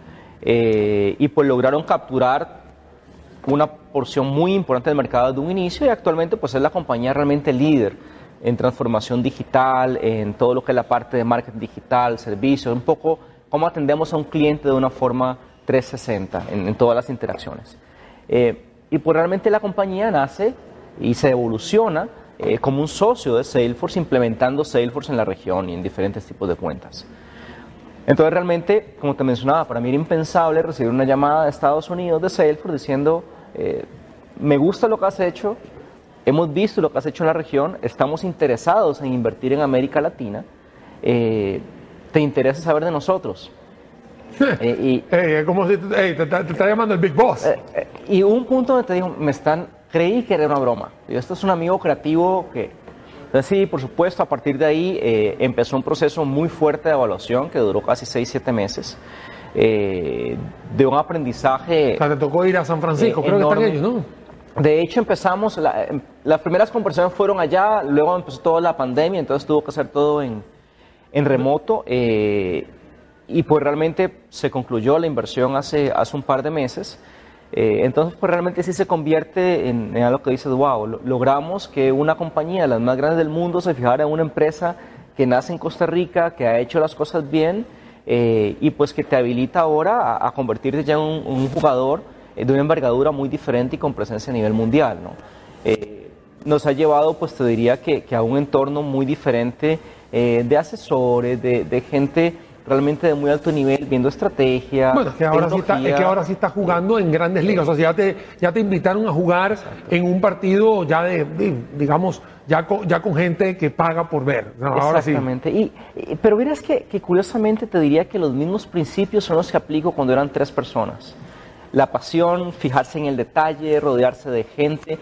eh, y pues lograron capturar una porción muy importante del mercado de un inicio y actualmente pues es la compañía realmente líder en transformación digital, en todo lo que es la parte de marketing digital, servicios, un poco cómo atendemos a un cliente de una forma 360 en, en todas las interacciones. Eh, y pues realmente la compañía nace y se evoluciona eh, como un socio de Salesforce, implementando Salesforce en la región y en diferentes tipos de cuentas. Entonces realmente, como te mencionaba, para mí era impensable recibir una llamada de Estados Unidos de Salesforce diciendo, eh, me gusta lo que has hecho, hemos visto lo que has hecho en la región, estamos interesados en invertir en América Latina, eh, ¿te interesa saber de nosotros? Eh, y, Ey, es como si ey, te, te- te está llamando el Big Boss. eh, eh, y un punto donde te dijo, me están, creí que era una broma. Yo, esto es un amigo creativo que... Entonces sí, por supuesto, a partir de ahí eh, empezó un proceso muy fuerte de evaluación que duró casi 6, 7 meses, eh, de un aprendizaje... o sea, te tocó ir a San Francisco, eh, creo que están enorme. ellos, ¿no? De hecho, empezamos, la- em, las primeras conversaciones fueron allá, luego empezó toda la pandemia, entonces tuvo que hacer todo en, en remoto. eh, y pues realmente se concluyó la inversión hace, hace un par de meses. Eh, entonces, pues realmente sí se convierte en, en algo que dices, wow, lo- logramos que una compañía de las más grandes del mundo se fijara en una empresa que nace en Costa Rica, que ha hecho las cosas bien eh, y pues que te habilita ahora a, a convertirte ya en un, un jugador eh, de una envergadura muy diferente y con presencia a nivel mundial, ¿no? Eh, nos ha llevado, pues te diría que, que a un entorno muy diferente eh, de asesores, de, de gente realmente de muy alto nivel, viendo estrategia. Bueno, es que ahora sí está, es que ahora sí está jugando en grandes ligas. O sea, ya te, ya te invitaron a jugar en un partido ya de, de- digamos, ya con, ya con gente que paga por ver. No, ahora sí. Exactamente. Y, y- pero verás que, que curiosamente te diría que los mismos principios son los que aplico cuando eran tres personas. La pasión, fijarse en el detalle, rodearse de gente,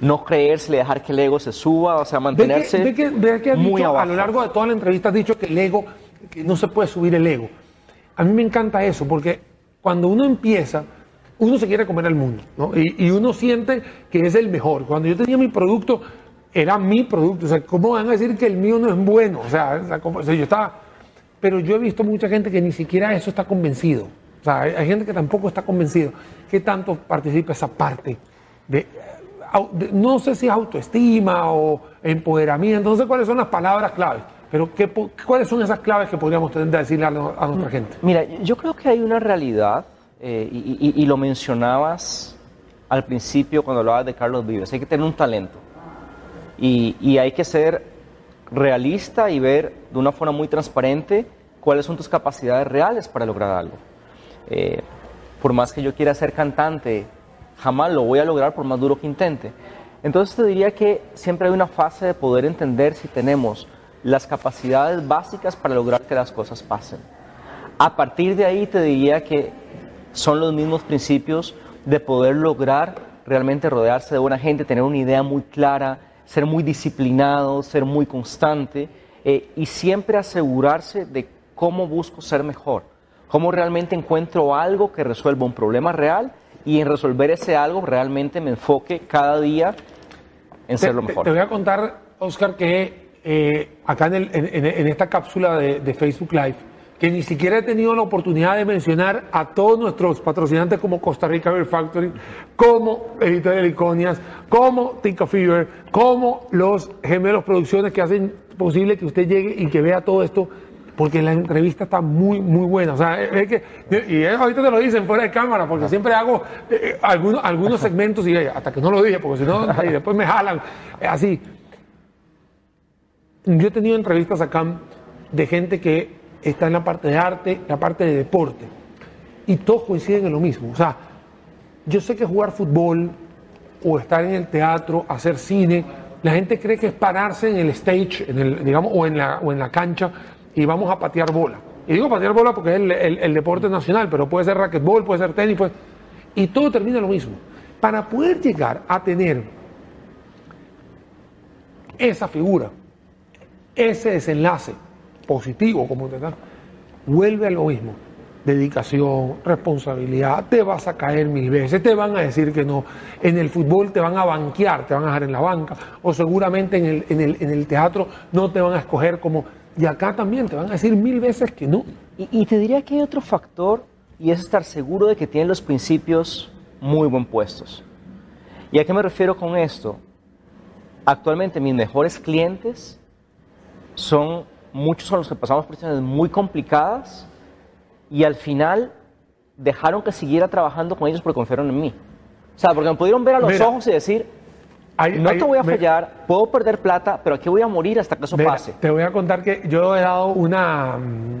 no creerse, dejar que el ego se suba, o sea, que, mantenerse ve que- muy dicho, abajo. a lo largo de toda la entrevista has dicho que el ego, que no se puede subir el ego. A mí me encanta eso, porque cuando uno empieza, uno se quiere comer al mundo, ¿no? Y, y uno siente que es el mejor. Cuando yo tenía mi producto, era mi producto. O sea, ¿cómo van a decir que el mío no es bueno? O sea, o sea, ¿cómo- o sea, yo estaba... Pero yo he visto mucha gente que ni siquiera eso está convencido. O sea, hay, gente que tampoco está convencido. ¿Qué tanto participa esa parte de, au- de- no sé si es autoestima o empoderamiento, no sé cuáles son las palabras claves, pero ¿qué, ¿cuáles son esas claves que podríamos tener de decirle a, nuestra gente? Mira, yo creo que hay una realidad, eh, y, y- y lo mencionabas al principio cuando hablabas de Carlos Vives, hay que tener un talento y, hay que ser realista y ver de una forma muy transparente cuáles son tus capacidades reales para lograr algo. Eh, por más que yo quiera ser cantante, jamás lo voy a lograr por más duro que intente. Entonces te diría que siempre hay una fase de poder entender si tenemos las capacidades básicas para lograr que las cosas pasen. A partir de ahí te diría que son los mismos principios de poder lograr realmente rodearse de buena gente, tener una idea muy clara, ser muy disciplinado, ser muy constante eh, y siempre asegurarse de cómo busco ser mejor, cómo realmente encuentro algo que resuelva un problema real y en resolver ese algo realmente me enfoque cada día en ser lo mejor. Te, voy a contar, Oscar, que eh, acá en, el, en, en, esta cápsula de, de, Facebook Live, que ni siquiera he tenido la oportunidad de mencionar a todos nuestros patrocinantes como Costa Rica Beer Factory, como Editorial Iconias, como Tinka Fever, como los gemelos producciones que hacen posible que usted llegue y que vea todo esto porque la entrevista está muy, muy buena. O sea, es que, y ahorita te lo dicen fuera de cámara, porque siempre hago eh, algunos, algunos segmentos y hasta que no lo dije, porque si no, después me jalan. Así. Yo he tenido entrevistas acá de gente que está en la parte de arte, la parte de deporte, y todos coinciden en lo mismo. O sea, yo sé que jugar fútbol o estar en el teatro, hacer cine, la gente cree que es pararse en el stage, en el, digamos, o en la, o en la cancha y vamos a patear bola. Y digo patear bola porque es el, el, deporte nacional, pero puede ser racquetball, puede ser tenis, pues, y todo termina lo mismo. Para poder llegar a tener esa figura, ese desenlace positivo, como te da, vuelve a lo mismo. Dedicación, responsabilidad, te vas a caer mil veces, te van a decir que no. En el fútbol te van a banquear, te van a dejar en la banca, o seguramente en el, en el, en el teatro no te van a escoger como y acá también te van a decir mil veces que no. Y, te diría que hay otro factor y es estar seguro de que tienen los principios muy buen puestos. ¿Y a qué me refiero con esto? Actualmente mis mejores clientes son, muchos son los que pasamos por situaciones muy complicadas y al final dejaron que siguiera trabajando con ellos porque confiaron en mí. O sea, porque me pudieron ver a los ojos y decir, no te voy a fallar, puedo perder plata, pero aquí voy a morir hasta que eso pase. Te voy a contar que yo he dado una. Mm,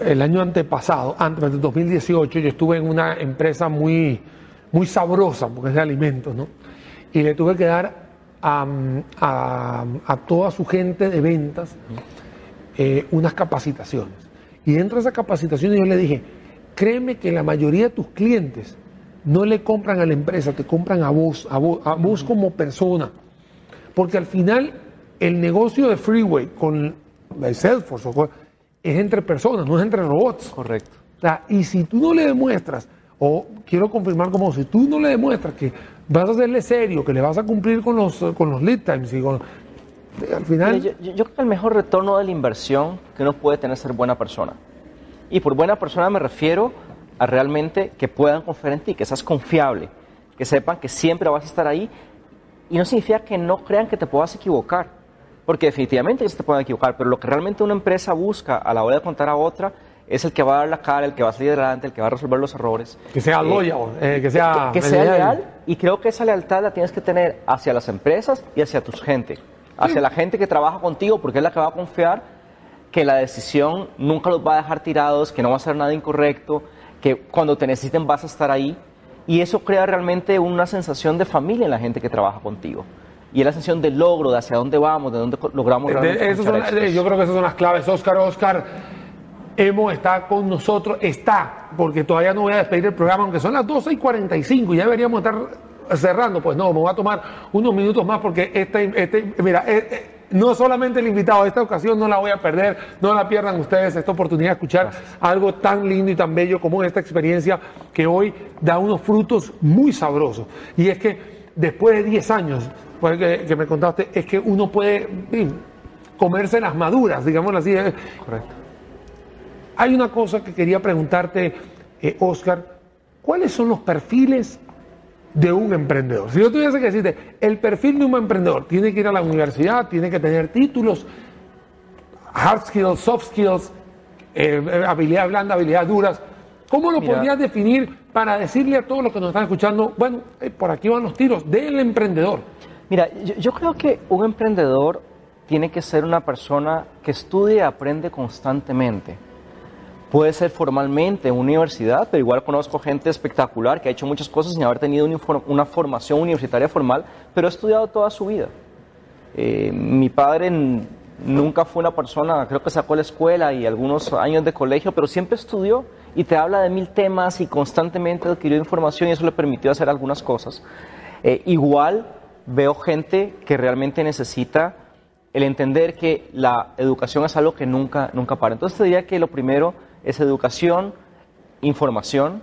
el año antepasado, antes de 2018, yo estuve en una empresa muy, muy sabrosa, porque es de alimentos, ¿no? Y le tuve que dar a, a, toda su gente de ventas eh, unas capacitaciones. Y dentro de esas capacitaciones yo le dije, créeme que la mayoría de tus clientes no le compran a la empresa, te compran a vos, a vos, a vos como persona. Porque al final el negocio de Freeway con el Salesforce es entre personas, no es entre robots. Correcto. y si tú no le demuestras, o quiero confirmar como si tú no le demuestras que vas a hacerle serio, que le vas a cumplir con los, con los lead times y con... Al final... Yo, yo creo que el mejor retorno de la inversión que uno puede tener es ser buena persona. Y por buena persona me refiero a realmente que puedan confiar en ti, que seas confiable, que sepan que siempre vas a estar ahí. Y no significa que no crean que te puedas equivocar, porque definitivamente se te pueden equivocar, pero lo que realmente una empresa busca a la hora de contar a otra es el que va a dar la cara, el que va a salir adelante, el que va a resolver los errores. Que sea eh, loyal, eh, que sea... Que, sea leal, y creo que esa lealtad la tienes que tener hacia las empresas y hacia tu gente, hacia la gente que trabaja contigo, porque es la que va a confiar que la decisión nunca los va a dejar tirados, que no va a hacer nada incorrecto, que cuando te necesiten vas a estar ahí. Y eso crea realmente una sensación de familia en la gente que trabaja contigo. Y es la sensación de logro, de hacia dónde vamos, de dónde logramos realmente Yo creo que esas son las claves. Oscar, Oscar, Emo está con nosotros, está, porque todavía no voy a despedir el programa, aunque son las 12 y 45, ya deberíamos estar cerrando. Pues no, me voy a tomar unos minutos más porque este, este mira, eh, eh, no solamente el invitado, esta ocasión no la voy a perder, no la pierdan ustedes esta oportunidad de escuchar algo tan lindo y tan bello como esta experiencia que hoy da unos frutos muy sabrosos. Y es que después de 10 años, pues, que, me contaste, es que uno puede comerse las maduras, digámoslo así. Correcto. Hay una cosa que quería preguntarte, eh, Oscar, ¿cuáles son los perfiles de un emprendedor. Si yo tuviese que decirte, el perfil de un emprendedor tiene que ir a la universidad, tiene que tener títulos, hard skills, soft skills, eh, habilidad blanda, habilidad duras. ¿Cómo lo podrías definir para decirle a todos los que nos están escuchando, bueno, eh, por aquí van los tiros del emprendedor? Mira, yo creo que un emprendedor tiene que ser una persona que estudie y aprende constantemente Puede ser formalmente en universidad, pero igual conozco gente espectacular que ha hecho muchas cosas sin haber tenido una formación universitaria formal, pero ha estudiado toda su vida. Eh, mi padre nunca fue una persona, creo que sacó la escuela y algunos años de colegio, pero siempre estudió y te habla de mil temas y constantemente adquirió información y eso le permitió hacer algunas cosas. Eh, igual veo gente que realmente necesita el entender que la educación es algo que nunca, nunca para. Entonces te diría que lo primero es educación, información.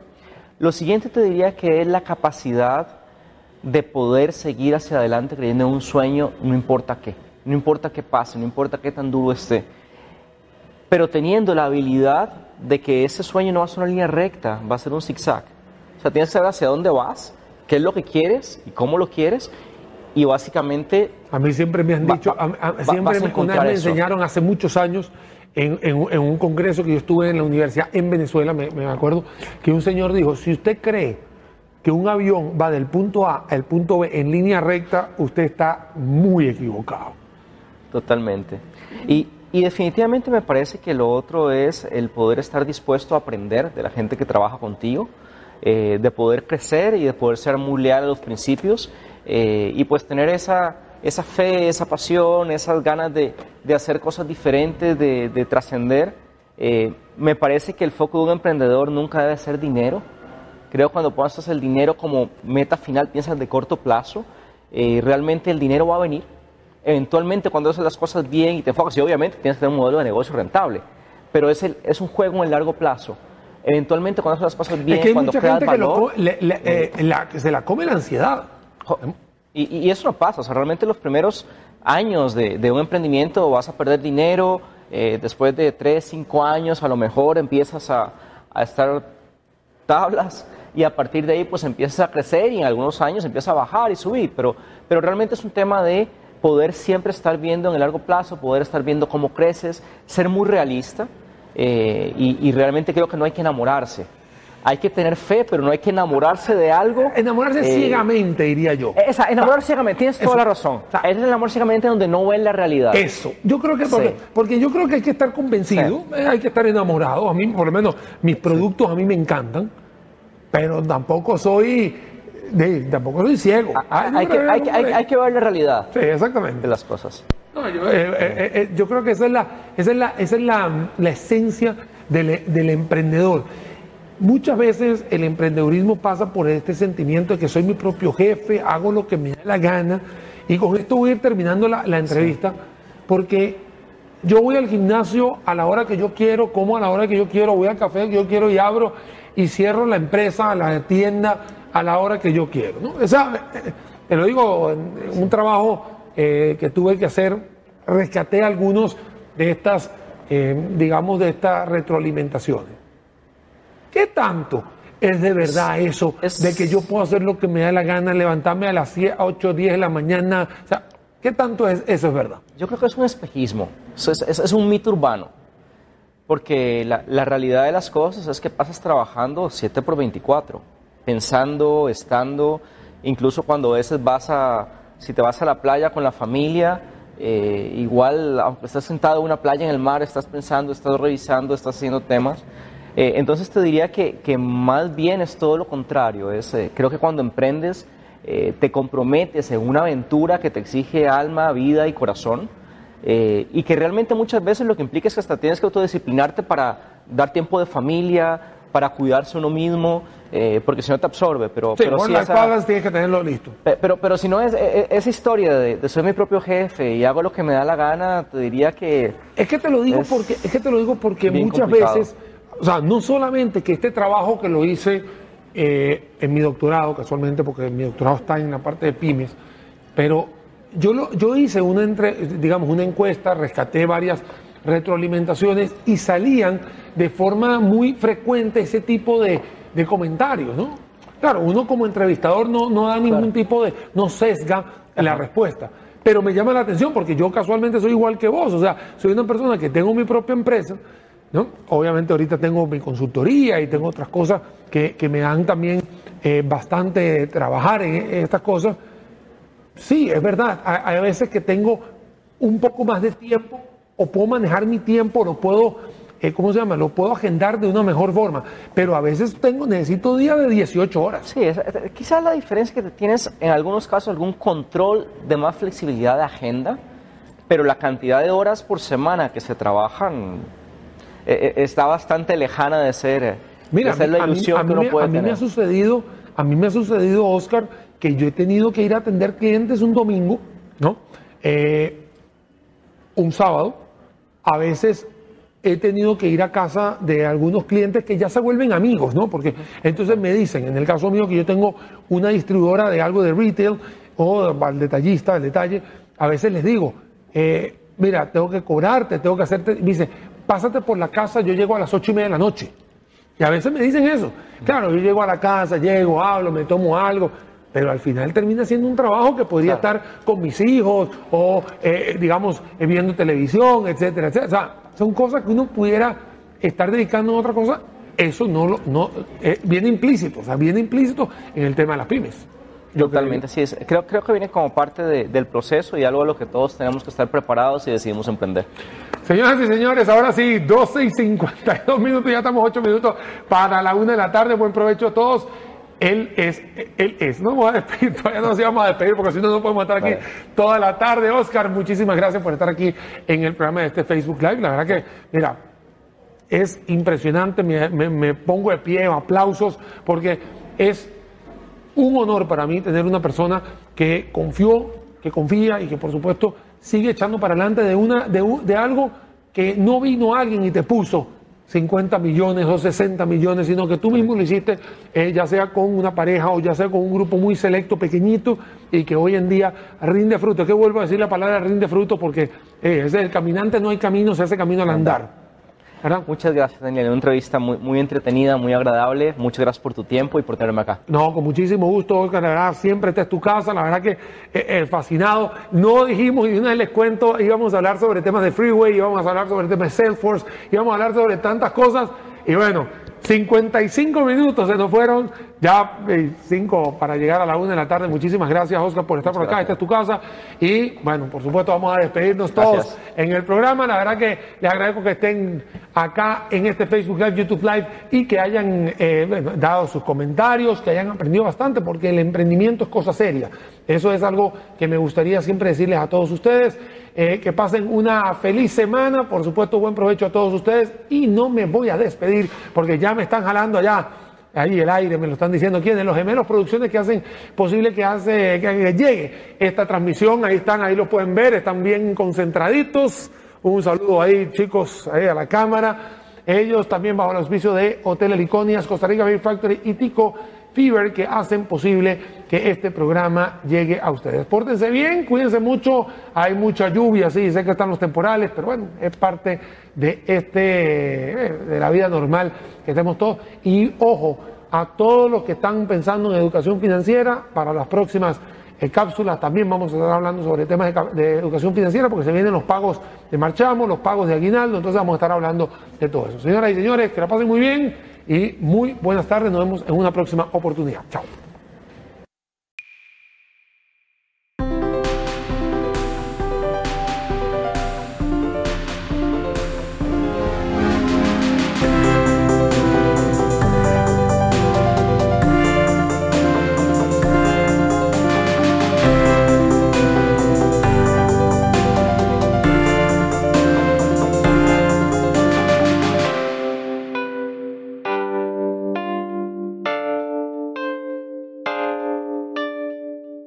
Lo siguiente te diría que es la capacidad de poder seguir hacia adelante creyendo en un sueño, no importa qué, no importa qué pase, no importa qué tan duro esté, pero teniendo la habilidad de que ese sueño no va a ser una línea recta, va a ser un zigzag. O sea, tienes que saber hacia dónde vas, qué es lo que quieres y cómo lo quieres, y básicamente... A mí siempre me han dicho, siempre me, me enseñaron hace muchos años en, en, un congreso que yo estuve en la universidad en Venezuela, me, me, acuerdo, que un señor dijo, si usted cree que un avión va del punto A al punto B en línea recta, usted está muy equivocado. Totalmente. Y, y definitivamente me parece que lo otro es el poder estar dispuesto a aprender de la gente que trabaja contigo, eh, de poder crecer y de poder ser muy leal a los principios eh, y pues tener esa, esa fe, esa pasión, esas ganas de, de hacer cosas diferentes, de, de trascender. Eh, me parece que el foco de un emprendedor nunca debe ser dinero. Creo que cuando pones el dinero como meta final, piensas de corto plazo, eh, realmente el dinero va a venir. Eventualmente cuando haces las cosas bien y te enfocas, y obviamente tienes que tener un modelo de negocio rentable, pero es, el, es un juego en el largo plazo. Eventualmente cuando haces las cosas bien, es que hay cuando mucha creas gente valor, que, lo, le, le, eh, la, que se la come la ansiedad. Y, y, eso no pasa, o sea, realmente los primeros años de, un emprendimiento vas a perder dinero, eh, después de 3, 5 años a lo mejor empiezas a, estar tablas y a partir de ahí pues empiezas a crecer y en algunos años empiezas a bajar y subir, pero, pero realmente es un tema de poder siempre estar viendo en el largo plazo, poder estar viendo cómo creces, ser muy realista eh, y realmente creo que no hay que enamorarse hay que tener fe, pero no hay que enamorarse de algo. Enamorarse eh, ciegamente, diría yo. Esa, enamorarse ciegamente, tienes toda la razón. O sea, es el amor ciegamente donde no ven la realidad. Eso. Yo creo que porque, sí. porque yo creo que hay que estar convencido, sí. eh, hay que estar enamorado. A mí, por lo menos, mis productos a mí me encantan, pero tampoco soy de, tampoco soy ciego. Ah, hay, que, hay, hay, hay, que ver la realidad. Sí, exactamente. De las cosas. No, yo, eh, yo, creo que esa es la, esa es la, esa es la, la esencia del, del emprendedor. Muchas veces el emprendedurismo pasa por este sentimiento de que soy mi propio jefe, hago lo que me da la gana. Y con esto voy a ir terminando la, la entrevista, sí. porque yo voy al gimnasio a la hora que yo quiero, como a la hora que yo quiero, voy al café que yo quiero y abro y cierro la empresa, la tienda a la hora que yo quiero. ¿no? O sea, te lo digo, en un trabajo eh, que tuve que hacer, rescaté algunos de estas, eh, digamos, de estas retroalimentaciones. ¿Qué tanto es de verdad eso es, de que yo puedo hacer lo que me da la gana, levantarme a las 8 o 10 de la mañana? O sea, ¿qué tanto es, eso es verdad? Yo creo que es un espejismo, es, es, es un mito urbano. Porque la, la, realidad de las cosas es que pasas trabajando 7 por 24, pensando, estando, incluso cuando a veces vas a, si te vas a la playa con la familia, eh, igual, aunque estás sentado en una playa en el mar, estás pensando, estás revisando, estás haciendo temas. Eh, entonces te diría que, que, más bien es todo lo contrario. Es, eh, creo que cuando emprendes eh, te comprometes en una aventura que te exige alma, vida y corazón eh, y que realmente muchas veces lo que implica es que hasta tienes que autodisciplinarte para dar tiempo de familia, para cuidarse uno mismo, eh, porque si no te absorbe. Pero, sí, pero con sí las esa, pagas tienes que tenerlo listo. Pero, pero, pero si no es, es, esa historia de, de, soy mi propio jefe y hago lo que me da la gana, te diría que... Es que te lo digo, porque, es que te lo digo porque muchas complicado. veces o sea, no solamente que este trabajo que lo hice eh, en mi doctorado, casualmente, porque mi doctorado está en la parte de pymes, pero yo, lo, yo hice una, entre, digamos, una encuesta, rescaté varias retroalimentaciones y salían de forma muy frecuente ese tipo de, de comentarios, ¿no? Claro, uno como entrevistador no, no da ningún claro. tipo de, no sesga Ajá. la respuesta, pero me llama la atención porque yo casualmente soy igual que vos, o sea, soy una persona que tengo mi propia empresa, ¿no? Obviamente ahorita tengo mi consultoría y tengo otras cosas que, que me dan también eh, bastante trabajar en, estas cosas. Sí, es verdad, hay, veces que tengo un poco más de tiempo o puedo manejar mi tiempo, lo puedo, eh, ¿cómo se llama? Lo puedo agendar de una mejor forma, pero a veces tengo, necesito días de 18 horas. Sí, quizás la diferencia es que tienes en algunos casos algún control de más flexibilidad de agenda, pero la cantidad de horas por semana que se trabajan eh, está bastante lejana de ser, Mira, de ser la ilusión a mí, que uno puede a mí tener. me ha sucedido, a mí me ha sucedido, Oscar, que yo he tenido que ir a atender clientes un domingo, ¿no? Eh, un sábado, a veces he tenido que ir a casa de algunos clientes que ya se vuelven amigos, ¿no? Porque entonces me dicen, en el caso mío que yo tengo una distribuidora de algo de retail o al detallista, del detalle, a veces les digo, eh, mira, tengo que cobrarte, tengo que hacerte, me dice, pásate por la casa, yo llego a las ocho y media de la noche. Y a veces me dicen eso. Claro, yo llego a la casa, llego, hablo, me tomo algo, pero al final termina siendo un trabajo que podría estar con mis hijos o, eh, digamos, eh, viendo televisión, etcétera, etcétera. O sea, son cosas que uno pudiera estar dedicando a otra cosa. Eso no, lo, no eh, viene implícito, o sea, viene implícito en el tema de las pymes. Totalmente, así es. Creo, creo que viene como parte del proceso y algo de lo que todos tenemos que estar preparados y decidimos emprender. Señoras y señores, ahora sí, 12 y 52 minutos, ya estamos 8 minutos para la una de la tarde. Buen provecho a todos. Él es, él es. No vamos a despedir, todavía no nos íbamos a despedir porque si no, no podemos estar aquí toda la tarde. Oscar, muchísimas gracias por estar aquí en el programa de este Facebook Live. La verdad que, mira, es impresionante, me, me pongo de pie, aplausos, porque es un honor para mí tener una persona que confió, que confía y que por supuesto sigue echando para adelante de, una, de, de algo que no vino alguien y te puso 50 millones o 60 millones, sino que tú mismo lo hiciste, eh, ya sea con una pareja o ya sea con un grupo muy selecto, pequeñito, y que hoy en día rinde fruto. que vuelvo a decir la palabra rinde fruto? Porque eh, es el caminante no hay camino, se hace camino al andar. Muchas gracias, Daniel. Una entrevista muy, muy entretenida, muy agradable. Muchas gracias por tu tiempo y por tenerme acá. No, con muchísimo gusto, La verdad, siempre esta es tu casa. La verdad que eh, eh, fascinado. No dijimos, y una vez les cuento, íbamos a hablar sobre temas de Freeway, íbamos a hablar sobre temas de Salesforce, íbamos a hablar sobre tantas cosas. Y bueno, 55 minutos se nos fueron, ya 5 eh, para llegar a la 1 de la tarde. Muchísimas gracias, Oscar, por estar por acá. Esta es tu casa. Y bueno, por supuesto, vamos a despedirnos todos en el programa. La verdad que les agradezco que estén acá en este Facebook Live, YouTube Live y que hayan eh, dado sus comentarios, que hayan aprendido bastante, porque el emprendimiento es cosa seria. Eso es algo que me gustaría siempre decirles a todos ustedes. Eh, que pasen una feliz semana, por supuesto, buen provecho a todos ustedes y no me voy a despedir porque ya me están jalando allá. Ahí el aire, me lo están diciendo quiénes, los gemelos producciones que hacen posible que, hace, que llegue esta transmisión. Ahí están, ahí lo pueden ver, están bien concentraditos. Un saludo ahí, chicos, ahí a la cámara. Ellos también bajo el auspicio de Hotel Heliconias, Costa Rica Beer Factory y Tico Fever que hacen posible que este programa llegue a ustedes. Pórtense bien, cuídense mucho, hay mucha lluvia, sí, sé que están los temporales, pero bueno, es parte de este eh, de la vida normal que tenemos todos y ojo a todos los que están pensando en educación financiera para las próximas eh, cápsulas también vamos a estar hablando sobre temas de, educación financiera porque se vienen los pagos de marchamo, los pagos de aguinaldo, entonces vamos a estar hablando de todo eso. Señoras y señores, que la pasen muy bien y muy buenas tardes. Nos vemos en una próxima oportunidad. Chao.